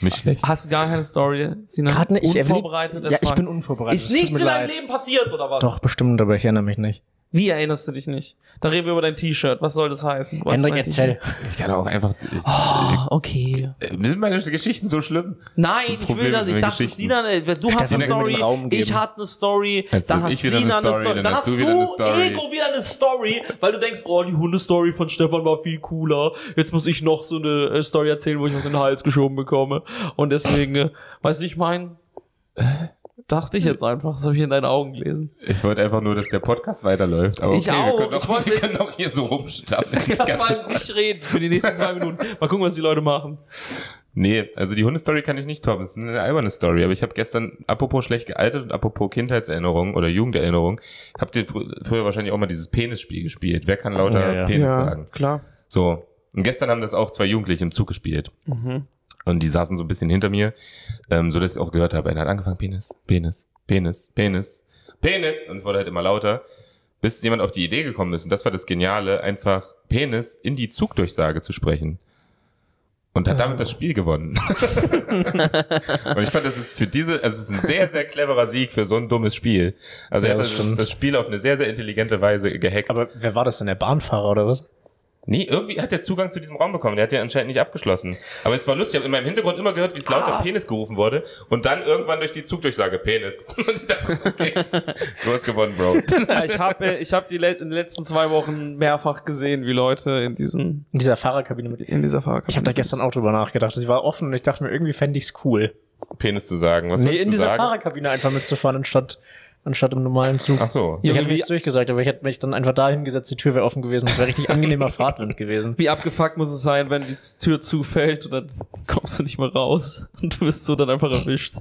Nicht schlecht. Hast du gar keine Story? Gerade nicht. Unvorbereitet? Ja, ich bin unvorbereitet. Ist nichts in deinem Leben passiert, oder was? Doch, bestimmt, aber ich erinnere mich nicht. Wie erinnerst du dich nicht? Da reden wir über dein T-Shirt. Was soll das heißen? Was Hendrik, erzähl. Ich kann auch einfach. Ich, oh, okay. Sind meine Geschichten so schlimm? Nein, ich will das. Ich dachte, Sinan, du hast eine Story, ich hatte eine Story, Jetzt dann hat Sinan eine Story, dann, hast du, wieder eine Story. Ego wieder eine Story, weil du denkst, oh, die Hundestory von Stefan war viel cooler. Jetzt muss ich noch so eine äh, Story erzählen, wo ich was in den Hals geschoben bekomme. Und deswegen, äh, weißt du, ich meine? Dachte ich jetzt einfach, das habe ich in deinen Augen gelesen. Ich wollte einfach nur, dass der Podcast weiterläuft. Aber ich okay, auch. Wir können auch, wollte, wir können auch hier so rumstapeln. Lass mal nicht reden für die nächsten zwei Minuten. Mal gucken, was die Leute machen. Nee, also die Hundestory kann ich nicht toppen. Das ist eine alberne Story. Aber ich habe gestern, apropos schlecht gealtert und apropos Kindheitserinnerung oder Jugenderinnerung, habt ihr fr früher wahrscheinlich auch mal dieses Penisspiel gespielt. Wer kann lauter ja, ja. Penis ja, sagen? klar. So. Und gestern haben das auch zwei Jugendliche im Zug gespielt. Mhm. Und die saßen so ein bisschen hinter mir, ähm, so dass ich auch gehört habe. Er hat angefangen, Penis, Penis, Penis, Penis, Penis. Und es wurde halt immer lauter, bis jemand auf die Idee gekommen ist. Und das war das Geniale, einfach Penis in die Zugdurchsage zu sprechen. Und hat damit das Spiel gewonnen. und ich fand, das ist für diese, also es ist ein sehr, sehr cleverer Sieg für so ein dummes Spiel. Also ja, er hat das, das, Spiel auf eine sehr, sehr intelligente Weise gehackt. Aber wer war das denn, der Bahnfahrer oder was? Nee, irgendwie hat er Zugang zu diesem Raum bekommen. Der hat ja anscheinend nicht abgeschlossen. Aber es war lustig. Ich habe in meinem Hintergrund immer gehört, wie es lauter ah. Penis gerufen wurde. Und dann irgendwann durch die Zugdurchsage Penis. Und ich dachte, okay, du hast gewonnen, Bro. ich habe ich hab die in den letzten zwei Wochen mehrfach gesehen, wie Leute in diesen... In dieser Fahrerkabine mit... In dieser Fahrerkabine. Ich habe da gestern auch drüber nachgedacht. Sie war offen und ich dachte mir, irgendwie fände ich's cool. Penis zu sagen. Was nee, in dieser sagen? Fahrerkabine einfach mitzufahren, anstatt anstatt im normalen Zug. Ach so. Ich hätte nichts durchgesagt, aber ich hätte mich dann einfach da hingesetzt, die Tür wäre offen gewesen. Das wäre richtig angenehmer Fahrtwind gewesen. Wie abgefuckt muss es sein, wenn die Tür zufällt und dann kommst du nicht mehr raus und du bist so dann einfach erwischt.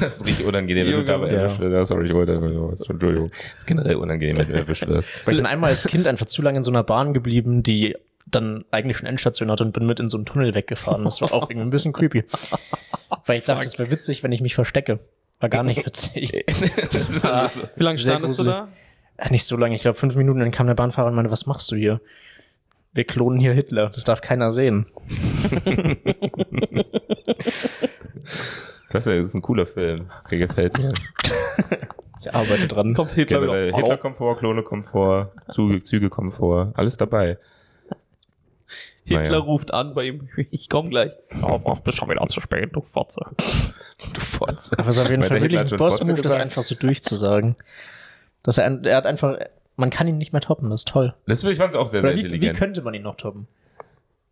Das ist richtig unangenehm, wenn du dabei ja. erwischt wirst. Sorry, ich wollte, Entschuldigung. Das ist generell unangenehm, wenn du erwischt wirst. Ich bin einmal als Kind einfach zu lange in so einer Bahn geblieben, die dann eigentlich schon Endstation hatte und bin mit in so einen Tunnel weggefahren. Das war auch irgendwie ein bisschen creepy. Weil ich dachte, es wäre witzig, wenn ich mich verstecke. War gar nicht witzig. Wie lange standest du da? Äh, nicht so lange, ich glaube fünf Minuten, dann kam der Bahnfahrer und meinte, was machst du hier? Wir klonen hier Hitler, das darf keiner sehen. das, ist ein cooler Film, der gefällt mir. Ich arbeite dran. Kommt Hitler wieder. Hitler kommt vor, Klone kommt vor, Züge, Züge kommen vor, alles dabei. Hitler naja. ruft an bei ihm, ich komm gleich. Oh, bist schon wieder zu spät, du Fotze. du Fotze. Aber es ist auf jeden Fall wirklich ein Boss-Move, das einfach so durchzusagen. Dass er, er hat einfach, man kann ihn nicht mehr toppen, das ist toll. Das fand ich auch sehr, sehr wie, intelligent. Wie könnte man ihn noch toppen?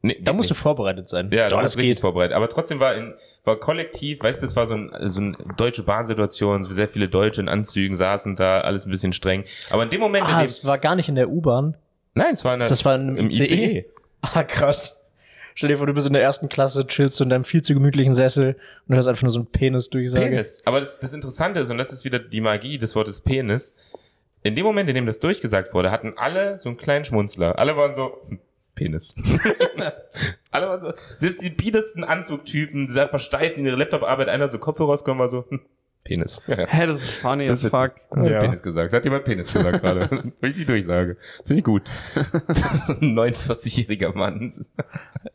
Nee, da musst nicht. du vorbereitet sein. Ja, Doch, das geht. vorbereitet. Aber trotzdem war in, war kollektiv, weißt du, es war so, ein, so eine deutsche Bahnsituation, sehr viele Deutsche in Anzügen saßen da, alles ein bisschen streng. Aber in dem Moment. Ah, es war gar nicht in der U-Bahn. Nein, es war in der, das war im, im ICE. ICE. Ah, krass. Stell dir vor, du bist in der ersten Klasse, chillst du in deinem viel zu gemütlichen Sessel und hörst einfach nur so ein Penis durchsagen. Penis. Aber das, das Interessante ist, und das ist wieder die Magie des Wortes Penis, in dem Moment, in dem das durchgesagt wurde, hatten alle so einen kleinen Schmunzler. Alle waren so, hm, Penis. alle waren so, selbst die biedersten Anzugtypen, sehr versteift in ihre Laptop-Arbeit, einer so Kopfhörer rausgekommen, war so, hm, Penis. Hä, hey, das ist funny das as fuck. Ja. Penis gesagt. Hat jemand Penis gesagt gerade? Richtig Durchsage. Finde ich gut. ein 49-jähriger Mann.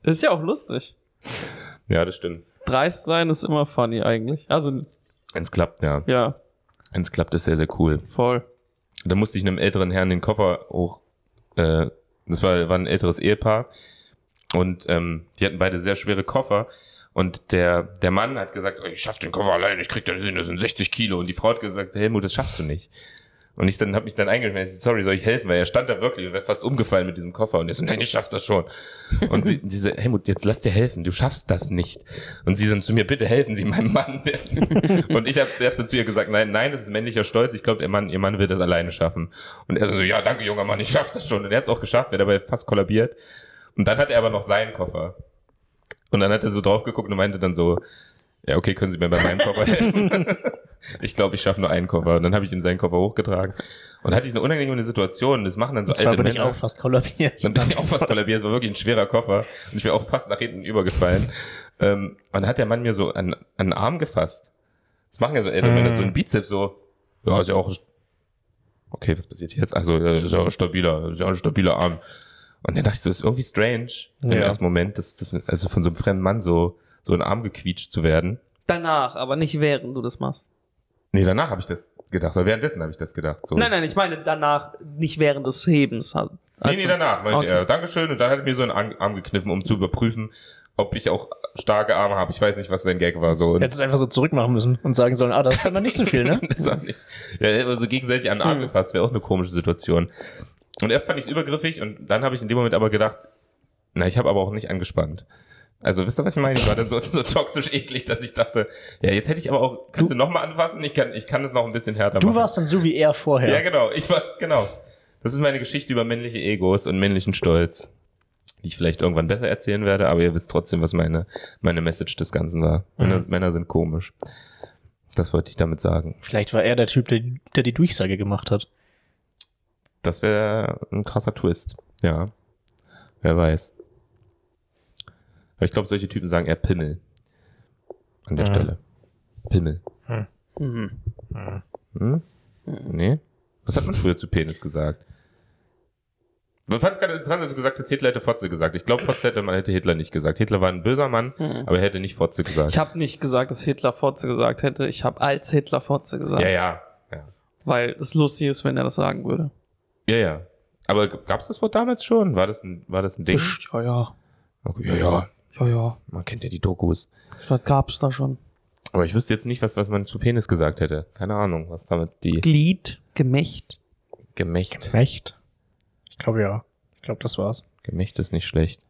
ist ja auch lustig. Ja, das stimmt. Dreist sein ist immer funny eigentlich. Also. Wenn es klappt, ja. Ja. Wenn es klappt, ist sehr, sehr cool. Voll. Da musste ich einem älteren Herrn den Koffer hoch, äh, das war, war ein älteres Ehepaar. Und ähm, die hatten beide sehr schwere Koffer. Und der, der Mann hat gesagt, oh, ich schaff den Koffer allein, ich krieg das hin, das sind 60 Kilo. Und die Frau hat gesagt, Helmut, das schaffst du nicht. Und ich dann habe mich dann eingeschmissen, sorry, soll ich helfen? Weil er stand da wirklich und wäre fast umgefallen mit diesem Koffer. Und er so, nein, ich schaff das schon. Und sie, sie so, Helmut, jetzt lass dir helfen, du schaffst das nicht. Und sie dann zu mir, bitte helfen Sie meinem Mann. und ich habe hab dann zu ihr gesagt, nein, nein, das ist männlicher Stolz. Ich glaube, ihr Mann, ihr Mann wird das alleine schaffen. Und er so, ja, danke, junger Mann, ich schaff das schon. Und er hat es auch geschafft, wäre dabei fast kollabiert. Und dann hat er aber noch seinen Koffer. Und dann hat er so drauf geguckt und meinte dann so, ja, okay, können Sie mir bei meinem Koffer helfen? ich glaube, ich schaffe nur einen Koffer. Und dann habe ich ihm seinen Koffer hochgetragen. Und hatte ich eine unangenehme Situation. Das machen dann so und alte bin Männer. ich auch fast kollabiert. Dann bin ich auch fast kollabiert. Es war wirklich ein schwerer Koffer. Und ich wäre auch fast nach hinten übergefallen. ähm, und dann hat der Mann mir so an, an den Arm gefasst. Das machen ja so ältere Männer, so ein Bizeps so. Ja, ist ja auch... Okay, was passiert jetzt? Also, ist ja ein stabiler, ist ja ein stabiler Arm. Und dann dachte ich so, ist irgendwie strange im ja. ersten Moment, dass, dass, also von so einem fremden Mann so, so in den Arm gequietscht zu werden. Danach, aber nicht während du das machst. Nee, danach habe ich das gedacht, aber währenddessen habe ich das gedacht. So nein, nein, ich meine danach, nicht während des Hebens. Also, nee, nee, danach, meinte okay. er, Dankeschön. Und dann hat er mir so einen Arm gekniffen, um zu überprüfen, ob ich auch starke Arme habe. Ich weiß nicht, was sein Gag war. So. Hättest es einfach so zurückmachen müssen und sagen sollen, ah, das kann man nicht so viel, ne? das auch nicht. Ja, aber so gegenseitig an den Arm hm. gefasst, wäre auch eine komische Situation. Und erst fand ich es übergriffig und dann habe ich in dem Moment aber gedacht, na, ich habe aber auch nicht angespannt. Also wisst ihr, was ich meine? Ich war dann so, so toxisch eklig, dass ich dachte, ja, jetzt hätte ich aber auch, kannst du, du nochmal anfassen? Ich kann, ich kann es noch ein bisschen härter du machen. Du warst dann so wie er vorher. Ja, genau. Ich war, genau. Das ist meine Geschichte über männliche Egos und männlichen Stolz, die ich vielleicht irgendwann besser erzählen werde, aber ihr wisst trotzdem, was meine, meine Message des Ganzen war. Mhm. Männer, Männer sind komisch. Das wollte ich damit sagen. Vielleicht war er der Typ, der, der die Durchsage gemacht hat. Das wäre ein krasser Twist. Ja. Wer weiß. Aber ich glaube, solche Typen sagen eher Pimmel. An der mhm. Stelle. Pimmel. Hm. Mhm. Hm? Nee? Was hat man früher zu Penis gesagt? Man fand es gerade interessant, dass du gesagt hast, Hitler hätte Fotze gesagt. Ich glaube, Fotze hätte man hätte Hitler nicht gesagt. Hitler war ein böser Mann, mhm. aber er hätte nicht Fotze gesagt. Ich habe nicht gesagt, dass Hitler Fotze gesagt hätte. Ich habe als Hitler Fotze gesagt. Ja, ja, ja. Weil es lustig ist, wenn er das sagen würde. Ja, ja. Aber gab es das Wort damals schon? War das ein, war das ein Ding? Ja, ja. Okay, ja, ja. Ja, ja. Man kennt ja die Dokus. Das gab's da schon. Aber ich wüsste jetzt nicht, was, was man zu Penis gesagt hätte. Keine Ahnung, was damals die. Glied, Gemächt. Gemächt. Gemächt? Ich glaube ja. Ich glaube, das war's. Gemächt ist nicht schlecht.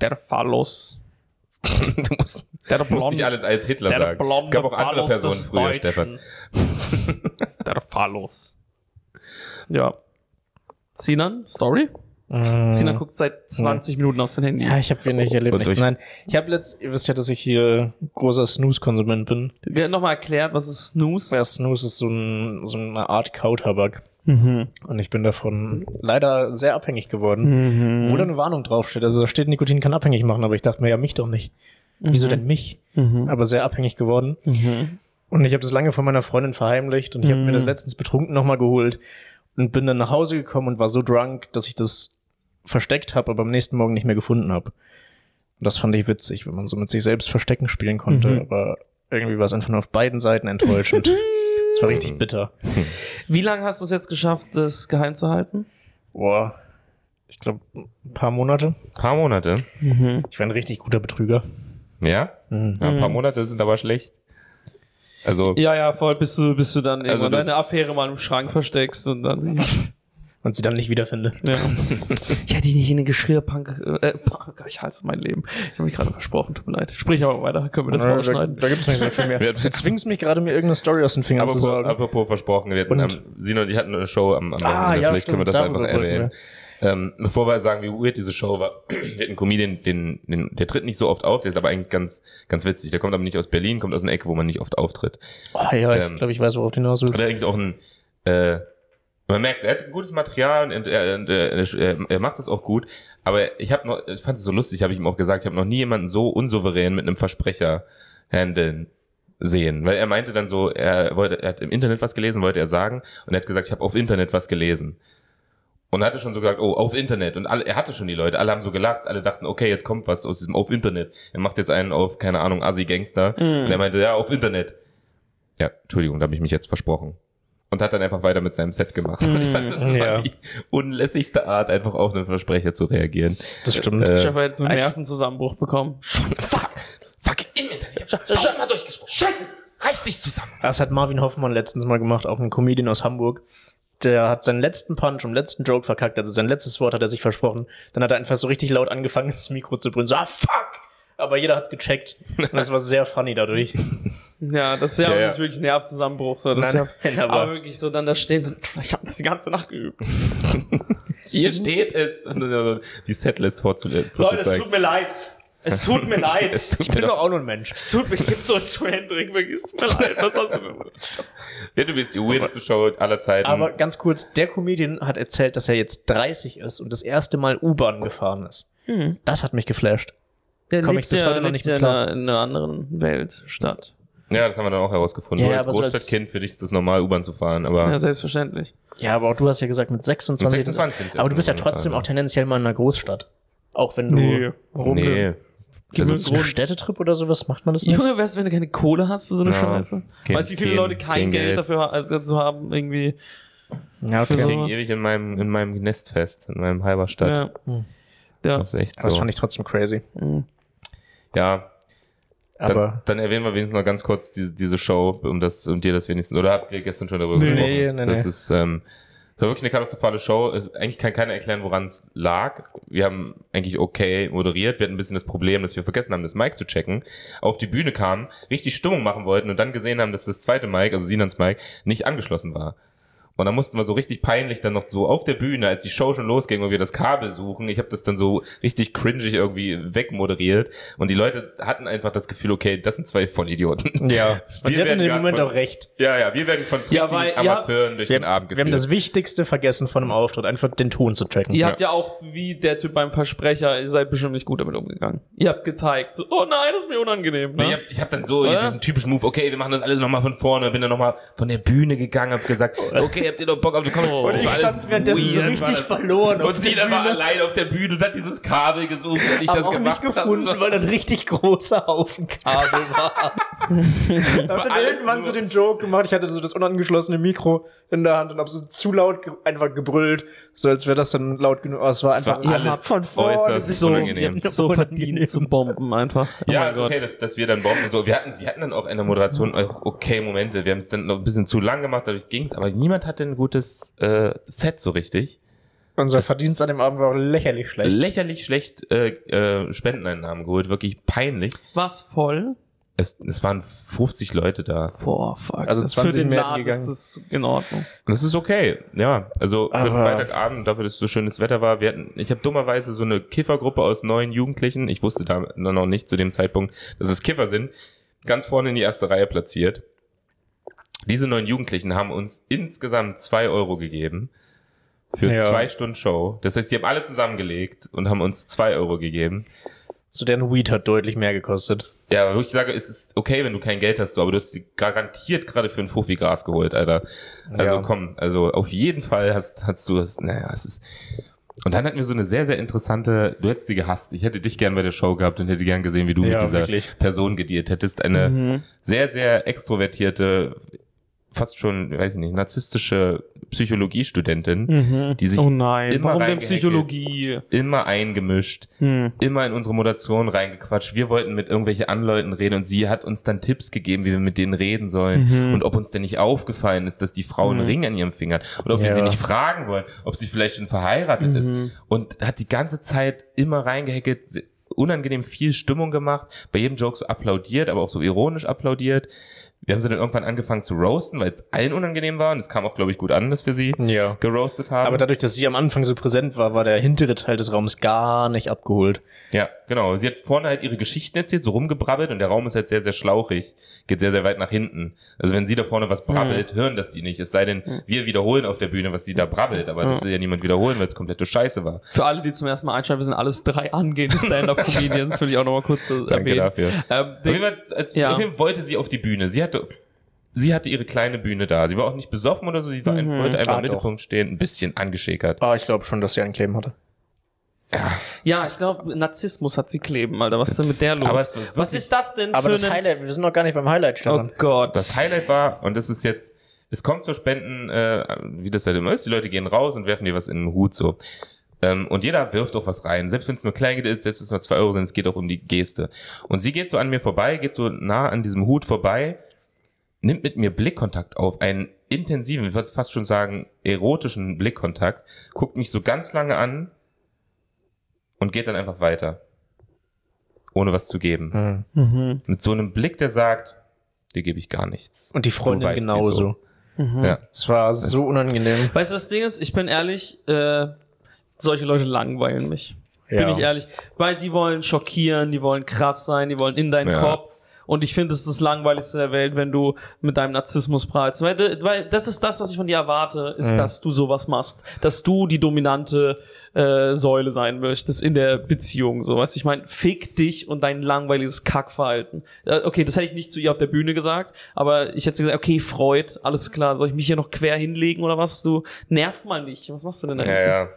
Der Phallus. du musst, der musst nicht alles als Hitler sagen. Es gab auch andere Personen früher, Stefan. der Phallus. Ja. Sinan, Story? Mm. Sina guckt seit 20 mm. Minuten auf sein Handy. Ja, ich habe wenig erlebt. Nichts. Nein, ich habe letzt, ihr wisst ja, dass ich hier großer Snooze-Konsument bin. Nochmal erklärt, was ist Snooze? Ja, Snooze ist so, ein, so eine Art Kautabak. Mhm. Und ich bin davon leider sehr abhängig geworden. Mhm. Wo da eine Warnung draufsteht. Also da steht, Nikotin kann abhängig machen, aber ich dachte mir, ja, mich doch nicht. Mhm. Wieso denn mich? Mhm. Aber sehr abhängig geworden. Mhm. Und ich habe das lange von meiner Freundin verheimlicht und ich habe mir das letztens betrunken nochmal geholt und bin dann nach Hause gekommen und war so drunk, dass ich das versteckt habe, aber am nächsten Morgen nicht mehr gefunden habe. Und das fand ich witzig, wenn man so mit sich selbst Verstecken spielen konnte, mhm. aber irgendwie war es einfach nur auf beiden Seiten enttäuschend. Es war richtig bitter. Wie lange hast du es jetzt geschafft, das geheim zu halten? Boah, ich glaube, ein paar Monate. Ein paar Monate? Mhm. Ich war ein richtig guter Betrüger. Ja? Mhm. ja? Ein paar Monate sind aber schlecht. Also. Ja, ja, voll, bis du, bis du dann also irgendwann deine Affäre mal im Schrank versteckst und dann sie und sie dann nicht wiederfinde. Ja. ich hätte die nicht in den Geschirrpunk. Äh, ich hasse mein Leben. Ich habe mich gerade versprochen, tut mir leid. Sprich aber weiter, können wir das rausschneiden. Da, da gibt es nicht mehr viel mehr. Du zwingst mich gerade, mir irgendeine Story aus den Fingern apropos, zu sagen. Apropos versprochen, wir hatten, und, ähm, Sino und ich hatten eine Show am, am ah, ja, vielleicht können wir das einfach erwähnen. Ähm, bevor wir sagen, wie weird diese Show war, wir hatten Comedian, den, den, der tritt nicht so oft auf, der ist aber eigentlich ganz, ganz witzig. Der kommt aber nicht aus Berlin, kommt aus einer Ecke, wo man nicht oft auftritt. Oh ja, ähm, ich glaube, ich weiß, worauf du hinaus willst. Der eigentlich auch ein, äh, man merkt, er hat ein gutes Material und er, und er, er macht das auch gut. Aber ich habe noch, ich fand es so lustig, habe ich ihm auch gesagt, ich habe noch nie jemanden so unsouverän mit einem Versprecher handeln sehen. Weil er meinte dann so, er wollte, er hat im Internet was gelesen, wollte er sagen, und er hat gesagt, ich habe auf Internet was gelesen. Und er hatte schon so gesagt, oh, auf Internet. Und alle, er hatte schon die Leute, alle haben so gelacht, alle dachten, okay, jetzt kommt was aus diesem auf Internet. Er macht jetzt einen auf, keine Ahnung, Assi-Gangster. Mm. Und er meinte, ja, auf Internet. Ja, Entschuldigung, da habe ich mich jetzt versprochen und hat dann einfach weiter mit seinem Set gemacht. Und ich fand, das war ja. die unlässigste Art, einfach auf einen Versprecher zu reagieren. Das stimmt. Äh, ich habe jetzt einen Nervenzusammenbruch bekommen. Fuck! Fuck! Im Internet! Tausendmal durchgesprochen. Scheiße! Reiß dich zusammen! Das hat Marvin Hoffmann letztens mal gemacht, auch ein Comedian aus Hamburg. Der hat seinen letzten Punch und letzten Joke verkackt, also sein letztes Wort hat er sich versprochen. Dann hat er einfach so richtig laut angefangen, ins Mikro zu brüllen. So, ah, fuck! aber jeder hat's gecheckt. Und das war sehr funny dadurch. Ja, das ist ja, ja, ja. wirklich ein Nervzusammenbruch. So. Das nein, ist ja, aber, aber, wirklich so dann da stehen, ich habe das die ganze Nacht geübt. Hier steht es, die Setlist vorzulegen. Leute, es tut mir leid. Es tut mir leid. Tut ich bin doch auch nur ein Mensch. Es tut mir, ich gebe so zu Hendrik, es mir leid. Was hast du denn? Ja, du bist die weirdeste Show aller Zeiten. Aber ganz kurz, der Comedian hat erzählt, dass er jetzt 30 ist und das erste Mal U-Bahn gefahren ist. Mhm. Das hat mich geflasht. Der Komm ich bis ja, heute noch nicht ja in einer, in einer anderen Welt statt. Ja, das haben wir dann auch herausgefunden. Ja, als Großstadtkind für dich ist das normal, U-Bahn zu fahren, aber. Ja, selbstverständlich. Ja, aber auch du hast ja gesagt, mit 26. Mit 26 aber du bist ja trotzdem auch tendenziell mal in einer Großstadt. Auch wenn du. Nee. Warum nee. Also so ein Städtetrip oder sowas macht man das nicht? Junge, weißt du, wenn du keine Kohle hast für so eine ja. Scheiße? Kein, weißt du, wie viele kein, Leute kein Geld, Geld dafür also, zu haben, irgendwie. Ja, okay. Ich hänge ewig in meinem, in meinem Nest fest, in meinem halber Stadt. Ja. Hm. ja. Das ist echt so. Das fand ich trotzdem crazy. Mhm. Ja. Aber dann, dann, erwähnen wir wenigstens noch ganz kurz diese, diese Show, um das, um dir das wenigstens, oder habt ihr gestern schon darüber nee, gesprochen? Nee, nee, das ist ähm, Es war wirklich eine katastrophale Show. Es, eigentlich kann keiner erklären, woran es lag. Wir haben eigentlich okay moderiert. Wir hatten ein bisschen das Problem, dass wir vergessen haben, das Mic zu checken. Auf die Bühne kamen, richtig Stimmung machen wollten und dann gesehen haben, dass das zweite Mic, also Sinans Mic, nicht angeschlossen war. Und dann mussten wir so richtig peinlich dann noch so auf der Bühne, als die Show schon losging und wir das Kabel suchen. Ich habe das dann so richtig cringig irgendwie wegmoderiert. Und die Leute hatten einfach das Gefühl, okay, das sind zwei Vollidioten. Ja. Und sie hatten in dem Moment von, auch recht. Ja, ja, wir werden von ja, weil, Amateuren durch wir, den Abend geführt. Wir haben das Wichtigste vergessen von einem Auftritt, einfach den Ton zu checken. Ihr ja. habt ja auch, wie der Typ beim Versprecher, ihr seid bestimmt nicht gut damit umgegangen. Ihr habt gezeigt, so, oh nein, das ist mir unangenehm. Ne? Ich habe ich hab dann so Oder? diesen typischen Move, okay, wir machen das alles nochmal von vorne, bin dann nochmal von der Bühne gegangen, hab gesagt, okay, habt ihr doch Bock auf die Kommentare? Oh, und ich stand währenddessen so richtig verloren. Und sie dann mal allein auf der Bühne und hat dieses Kabel gesucht, wenn ich das auch gemacht nicht gefunden, hab. weil ein richtig großer Haufen Kabel war. ich hab dann irgendwann so den Joke gemacht, ich hatte so das unangeschlossene Mikro in der Hand und hab so zu laut ge einfach gebrüllt, so als wäre das dann laut genug. Oh, es war einfach war alles von vorne so, unangenehm. so verdient zum Bomben einfach. Oh ja, also okay, dass, dass wir dann bomben so. Wir hatten, wir hatten dann auch in der Moderation auch okay Momente. Wir haben es dann noch ein bisschen zu lang gemacht, dadurch ging's, aber niemand hatte ein gutes äh, Set so richtig. Unser das Verdienst an dem Abend war lächerlich schlecht. Lächerlich schlecht äh, äh, Spendeneinnahmen geholt, wirklich peinlich. Was voll? Es, es waren 50 Leute da. Boah, fuck. Also das 20 für den Laden gegangen. ist das in Ordnung. Das ist okay. Ja, also für Freitagabend, dafür, dass es so schönes Wetter war, wir hatten, ich habe dummerweise so eine Kiffergruppe aus neun Jugendlichen. Ich wusste da noch nicht zu dem Zeitpunkt, dass es Kiffer sind. Ganz vorne in die erste Reihe platziert. Diese neun Jugendlichen haben uns insgesamt zwei Euro gegeben für ja. zwei Stunden Show. Das heißt, die haben alle zusammengelegt und haben uns zwei Euro gegeben. So deren Weed hat deutlich mehr gekostet. Ja, wo ich sage, es ist okay, wenn du kein Geld hast, so, aber du hast garantiert gerade für einen Fuffi Gras geholt, Alter. Also ja. komm, also auf jeden Fall hast, hast du das, naja, es ist. Und dann hatten wir so eine sehr, sehr interessante, du hättest sie gehasst. Ich hätte dich gern bei der Show gehabt und hätte gern gesehen, wie du ja, mit dieser wirklich. Person gedealt hättest. Eine mhm. sehr, sehr extrovertierte, fast schon, weiß ich nicht, narzisstische Psychologiestudentin, mhm. die sich oh nein, immer warum denn Psychologie? Immer eingemischt, hm. immer in unsere Moderation reingequatscht. Wir wollten mit irgendwelche Anleuten reden und sie hat uns dann Tipps gegeben, wie wir mit denen reden sollen mhm. und ob uns denn nicht aufgefallen ist, dass die Frau einen mhm. Ring an ihrem Finger hat oder ob ja. wir sie nicht fragen wollen, ob sie vielleicht schon verheiratet ist mhm. und hat die ganze Zeit immer reingehacket, unangenehm viel Stimmung gemacht, bei jedem Joke so applaudiert, aber auch so ironisch applaudiert. Wir haben sie dann irgendwann angefangen zu roasten, weil es allen unangenehm war und es kam auch, glaube ich, gut an, dass wir sie ja. geroastet haben. Aber dadurch, dass sie am Anfang so präsent war, war der hintere Teil des Raums gar nicht abgeholt. Ja, genau. Sie hat vorne halt ihre Geschichten erzählt, so rumgebrabbelt und der Raum ist halt sehr, sehr schlauchig. Geht sehr, sehr weit nach hinten. Also wenn sie da vorne was brabbelt, mhm. hören das die nicht. Es sei denn, mhm. wir wiederholen auf der Bühne, was sie da brabbelt. Aber mhm. das will ja niemand wiederholen, weil es komplette Scheiße war. Für alle, die zum ersten Mal einschalten, wir sind alles drei angehende Stand-Up-Comedians, will ich auch nochmal kurz äh, Danke dafür. Ähm, auf jeden Fall, als, ja. auf jeden Fall wollte sie auf die Bühne. Sie hatte sie hatte ihre kleine Bühne da. Sie war auch nicht besoffen oder so, sie war mhm. ein, wollte einfach ah, im Mittelpunkt stehen, ein bisschen angeschäkert. Ah, ich glaube schon, dass sie einen Kleben hatte. Ja, ja ich glaube, Narzissmus hat sie kleben, Alter. Was ist denn mit der los? Was ist das denn aber für das Highlight, wir sind noch gar nicht beim Highlight, Stefan. Oh Gott. Das Highlight war, und das ist jetzt, es kommt zur Spenden, äh, wie das halt immer ist, die Leute gehen raus und werfen dir was in den Hut, so. Ähm, und jeder wirft auch was rein. Selbst wenn es nur Kleingeld ist, selbst wenn es nur zwei Euro sind, es geht auch um die Geste. Und sie geht so an mir vorbei, geht so nah an diesem Hut vorbei nimmt mit mir Blickkontakt auf, einen intensiven, ich würde fast schon sagen, erotischen Blickkontakt, guckt mich so ganz lange an und geht dann einfach weiter. Ohne was zu geben. Hm. Mhm. Mit so einem Blick, der sagt, dir gebe ich gar nichts. Und die Freundin genauso. Mhm. Ja. Es war so unangenehm. Weißt du, das Ding ist, ich bin ehrlich, äh, solche Leute langweilen mich. Ja. Bin ich ehrlich. Weil die wollen schockieren, die wollen krass sein, die wollen in deinen ja. Kopf. Und ich finde, es ist das Langweiligste der Welt, wenn du mit deinem Narzissmus prahlst. Weil, weil das ist das, was ich von dir erwarte, ist, mhm. dass du sowas machst. Dass du die dominante äh, Säule sein möchtest in der Beziehung. So, weißt du, ich meine, fick dich und dein langweiliges Kackverhalten. Äh, okay, das hätte ich nicht zu ihr auf der Bühne gesagt, aber ich hätte gesagt, okay, Freud, alles klar, soll ich mich hier noch quer hinlegen oder was? Du nerv mal nicht. Was machst du denn da? Ja, ja.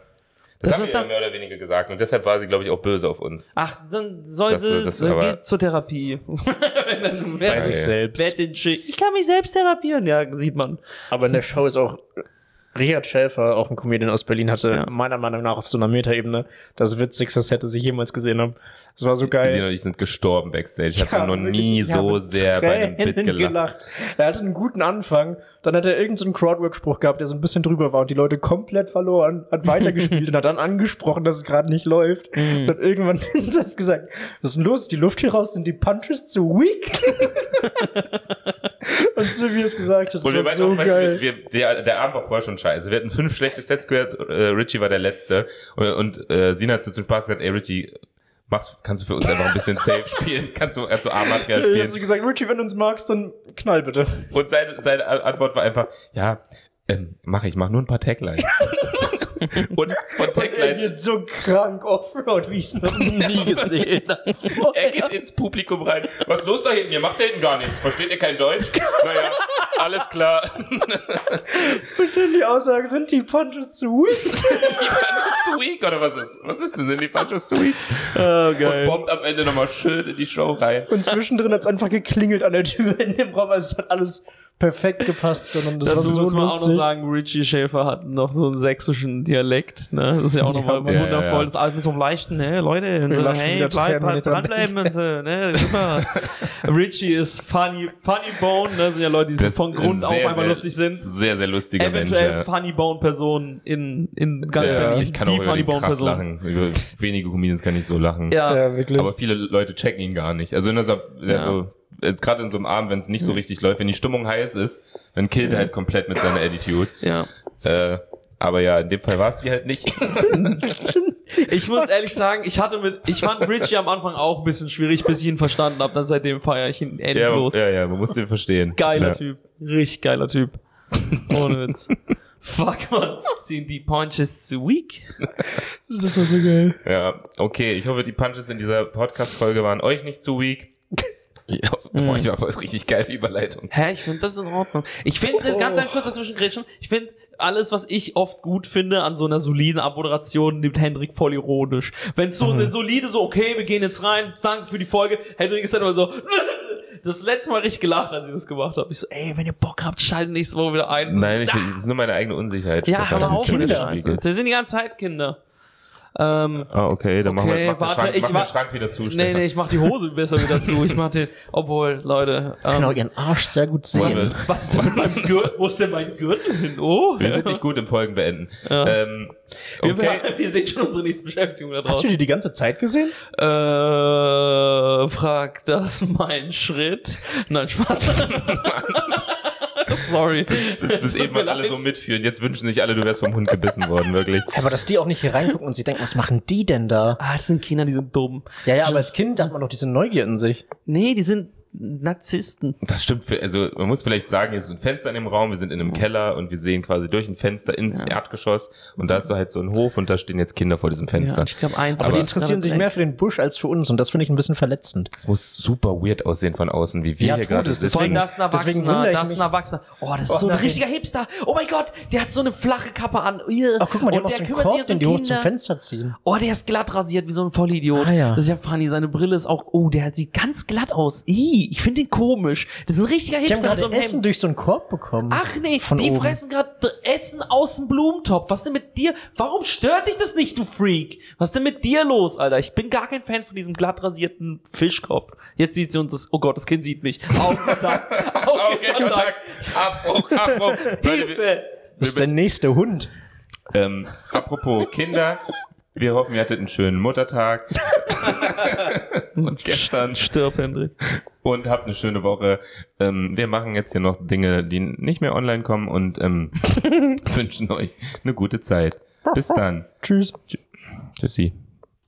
Das, das haben wir das mehr oder weniger gesagt. Und deshalb war sie, glaube ich, auch böse auf uns. Ach, dann soll das, sie, das so, geht zur Therapie. Bei sich selbst. Ich kann mich selbst therapieren, ja, sieht man. Aber in der Show ist auch Richard Schäfer, auch ein Comedian aus Berlin, hatte ja. meiner Meinung nach auf so einer Metaebene das witzigste Set, das ich jemals gesehen habe. Das war so geil. Sie und ich sind gestorben backstage. Ich ja, habe noch nie so sehr bei einem Bit gelacht. gelacht. Er hatte einen guten Anfang, dann hat er irgendeinen so Crowdwork-Spruch gehabt, der so ein bisschen drüber war und die Leute komplett verloren, hat weitergespielt und hat dann angesprochen, dass es gerade nicht läuft. Mhm. Und hat irgendwann das gesagt, was ist denn los? Die Luft hier raus, sind die Punches zu weak? und so wie es gesagt hat, das war so auch, geil. Wir, der, der Abend war vorher schon scheiße. Wir hatten fünf schlechte Sets gehört, äh, Richie war der Letzte und, und äh, Sina hat so zum Spaß gesagt, ey Richie, machst, kannst du für uns einfach ein bisschen safe spielen? Kannst du also A-Material spielen? Hast du gesagt, Richie, wenn du uns magst, dann knall bitte. Und seine, seine Antwort war einfach, ja, ähm, mach ich, mach nur ein paar Taglines. Und von Tagline. Er wird so krank Offroad, wie ich es noch nie gesehen habe. er geht ins Publikum rein. Was ist los da hinten? Ihr macht da hinten gar nichts. Versteht ihr kein Deutsch? naja, alles klar. Und dann die Aussage, sind die Punches zu weak? die Punches zu weak? Oder was ist? Was ist denn? Sind die Punches zu weak? Oh, geil. Und bombt am Ende nochmal schön in die Show rein. Und zwischendrin hat es einfach geklingelt an der Tür in dem Raum. Also es hat alles perfekt gepasst, sondern das Dazu war so muss man lustig. auch noch sagen, Richie Schäfer hat noch so einen sächsischen Dialekt, ne? Das ist ja auch nochmal ja, wundervoll. Ja, ja. Das alles mit so einem leichten, ne, Leute, und so, hey, bleib, bleib dranbleiben und so, ne, super. Richie ist funny, funny Bone, ne, sind ja Leute, die das von Grund auf einfach lustig sind. Sehr, sehr lustiger Eventuell Mensch. Eventuell Funny Bone Person in, in ganz Berlin. Ich kann die auch Funny Bone Person. lachen. Über wenige Comedians kann ich so lachen. Ja, ja wirklich. Aber viele Leute checken ihn gar nicht. Also in der, also, jetzt gerade in so einem Abend, wenn es nicht so richtig läuft, wenn die Stimmung heiß ist, dann killt er halt komplett mit seiner Attitude. Ja. Äh, aber ja, in dem Fall war es die halt nicht. ich muss ehrlich sagen, ich hatte mit, ich fand Richie am Anfang auch ein bisschen schwierig, bis ich ihn verstanden habe. Dann seitdem feiere ich ihn endlos. Ja, ja, ja, man muss den verstehen. Geiler ja. Typ. Richtig geiler Typ. Ohne Witz. Fuck, man. Sind die Punches zu weak? Das war so geil. Ja, okay. Ich hoffe, die Punches in dieser Podcast-Folge waren euch nicht zu weak. Ja, mhm. ich war voll richtig geile Überleitung. Hä, ich finde das in Ordnung. Ich finde, oh. ganz, ganz kurz dazwischen grätschen, ich finde, alles, was ich oft gut finde an so einer soliden Abmoderation, nimmt Hendrik voll ironisch. Wenn so mhm. eine solide, so, okay, wir gehen jetzt rein, danke für die Folge, Hendrik ist dann immer so, das letzte Mal richtig gelacht, als ich das gemacht habe. Ich so, ey, wenn ihr Bock habt, schaltet nächste Woche wieder ein. Nein, ich, das ist nur meine eigene Unsicherheit. Ja, aber auch mit Scheiße. Das sind die ganze Zeit Kinder. Ähm, ah, okay, dann okay, machen wir, mach warte, den Schrank, ich mach den Schrank wieder zu. Nee, Stefan. nee, ich mach die Hose besser wieder zu. Ich mach den, obwohl, Leute. Ähm, genau, ihren Arsch sehr gut sehen. Was, ist denn mit meinem Gürtel? Wo ist denn mein Gürtel hin? Oh. Wir sind nicht gut im Folgen beenden. Ja. Ähm, okay. wir, wir sehen schon unsere nächste Beschäftigung da draußen. Hast du die die ganze Zeit gesehen? Äh, frag das mein Schritt. Nein, Spaß. Sorry. Bis, bis, bis eben alle so mitführen. Jetzt wünschen sich alle, du wärst vom Hund gebissen worden, wirklich. Aber dass die auch nicht hier reingucken und sie denken, was machen die denn da? Ah, das sind Kinder, die sind dumm. Ja, ja, aber als Kind hat man doch diese Neugier in sich. Nee, die sind Narzissten. Das stimmt. Für, also man muss vielleicht sagen, hier ist ein Fenster in dem Raum, wir sind in einem Keller und wir sehen quasi durch ein Fenster ins ja. Erdgeschoss und da ist so halt so ein Hof und da stehen jetzt Kinder vor diesem Fenster. Ja, ich glaube eins. Aber, aber die interessieren sich mehr für den Busch als für uns und das finde ich ein bisschen verletzend. Es muss super weird aussehen von außen, wie wir ja, hier gerade sitzen. Deswegen, das ist ein Erwachsener, das ist ein Erwachsener. Oh, das ist oh, so ein richtiger Hipster. Oh mein Gott, der hat so eine flache Kappe an. Oh, guck mal, der hat so einen Korb, den die hoch zum Fenster ziehen. Oh, der ist glatt rasiert wie so ein Vollidiot. Ah, ja. Das ist ja funny. Seine Brille ist auch, oh, der sieht ganz glatt aus. Ih, ich finde den komisch. Das ist ein richtiger Hipster. Die haben gerade so Essen Hemd. durch so einen Korb bekommen. Ach nee, die oben. fressen gerade Essen aus dem Blumentopf. Was denn mit dir? Warum stört dich das nicht, du Freak? Was denn mit dir los, Alter? Ich bin gar kein Fan von diesem glatt rasierten Fischkopf. Jetzt sieht sie uns das. Oh Gott, das Kind sieht mich. Augenkontakt. Augenkontakt. Abbruch, Abbruch. Hilfe. Das ist der nächste Hund. Ähm, apropos Kinder, wir hoffen, ihr hattet einen schönen Muttertag. und gestern. Stirb, Hendrik. Und habt eine schöne Woche. Ähm, wir machen jetzt hier noch Dinge, die nicht mehr online kommen und ähm, wünschen euch eine gute Zeit. Bis dann. Tschüss. Tschüssi.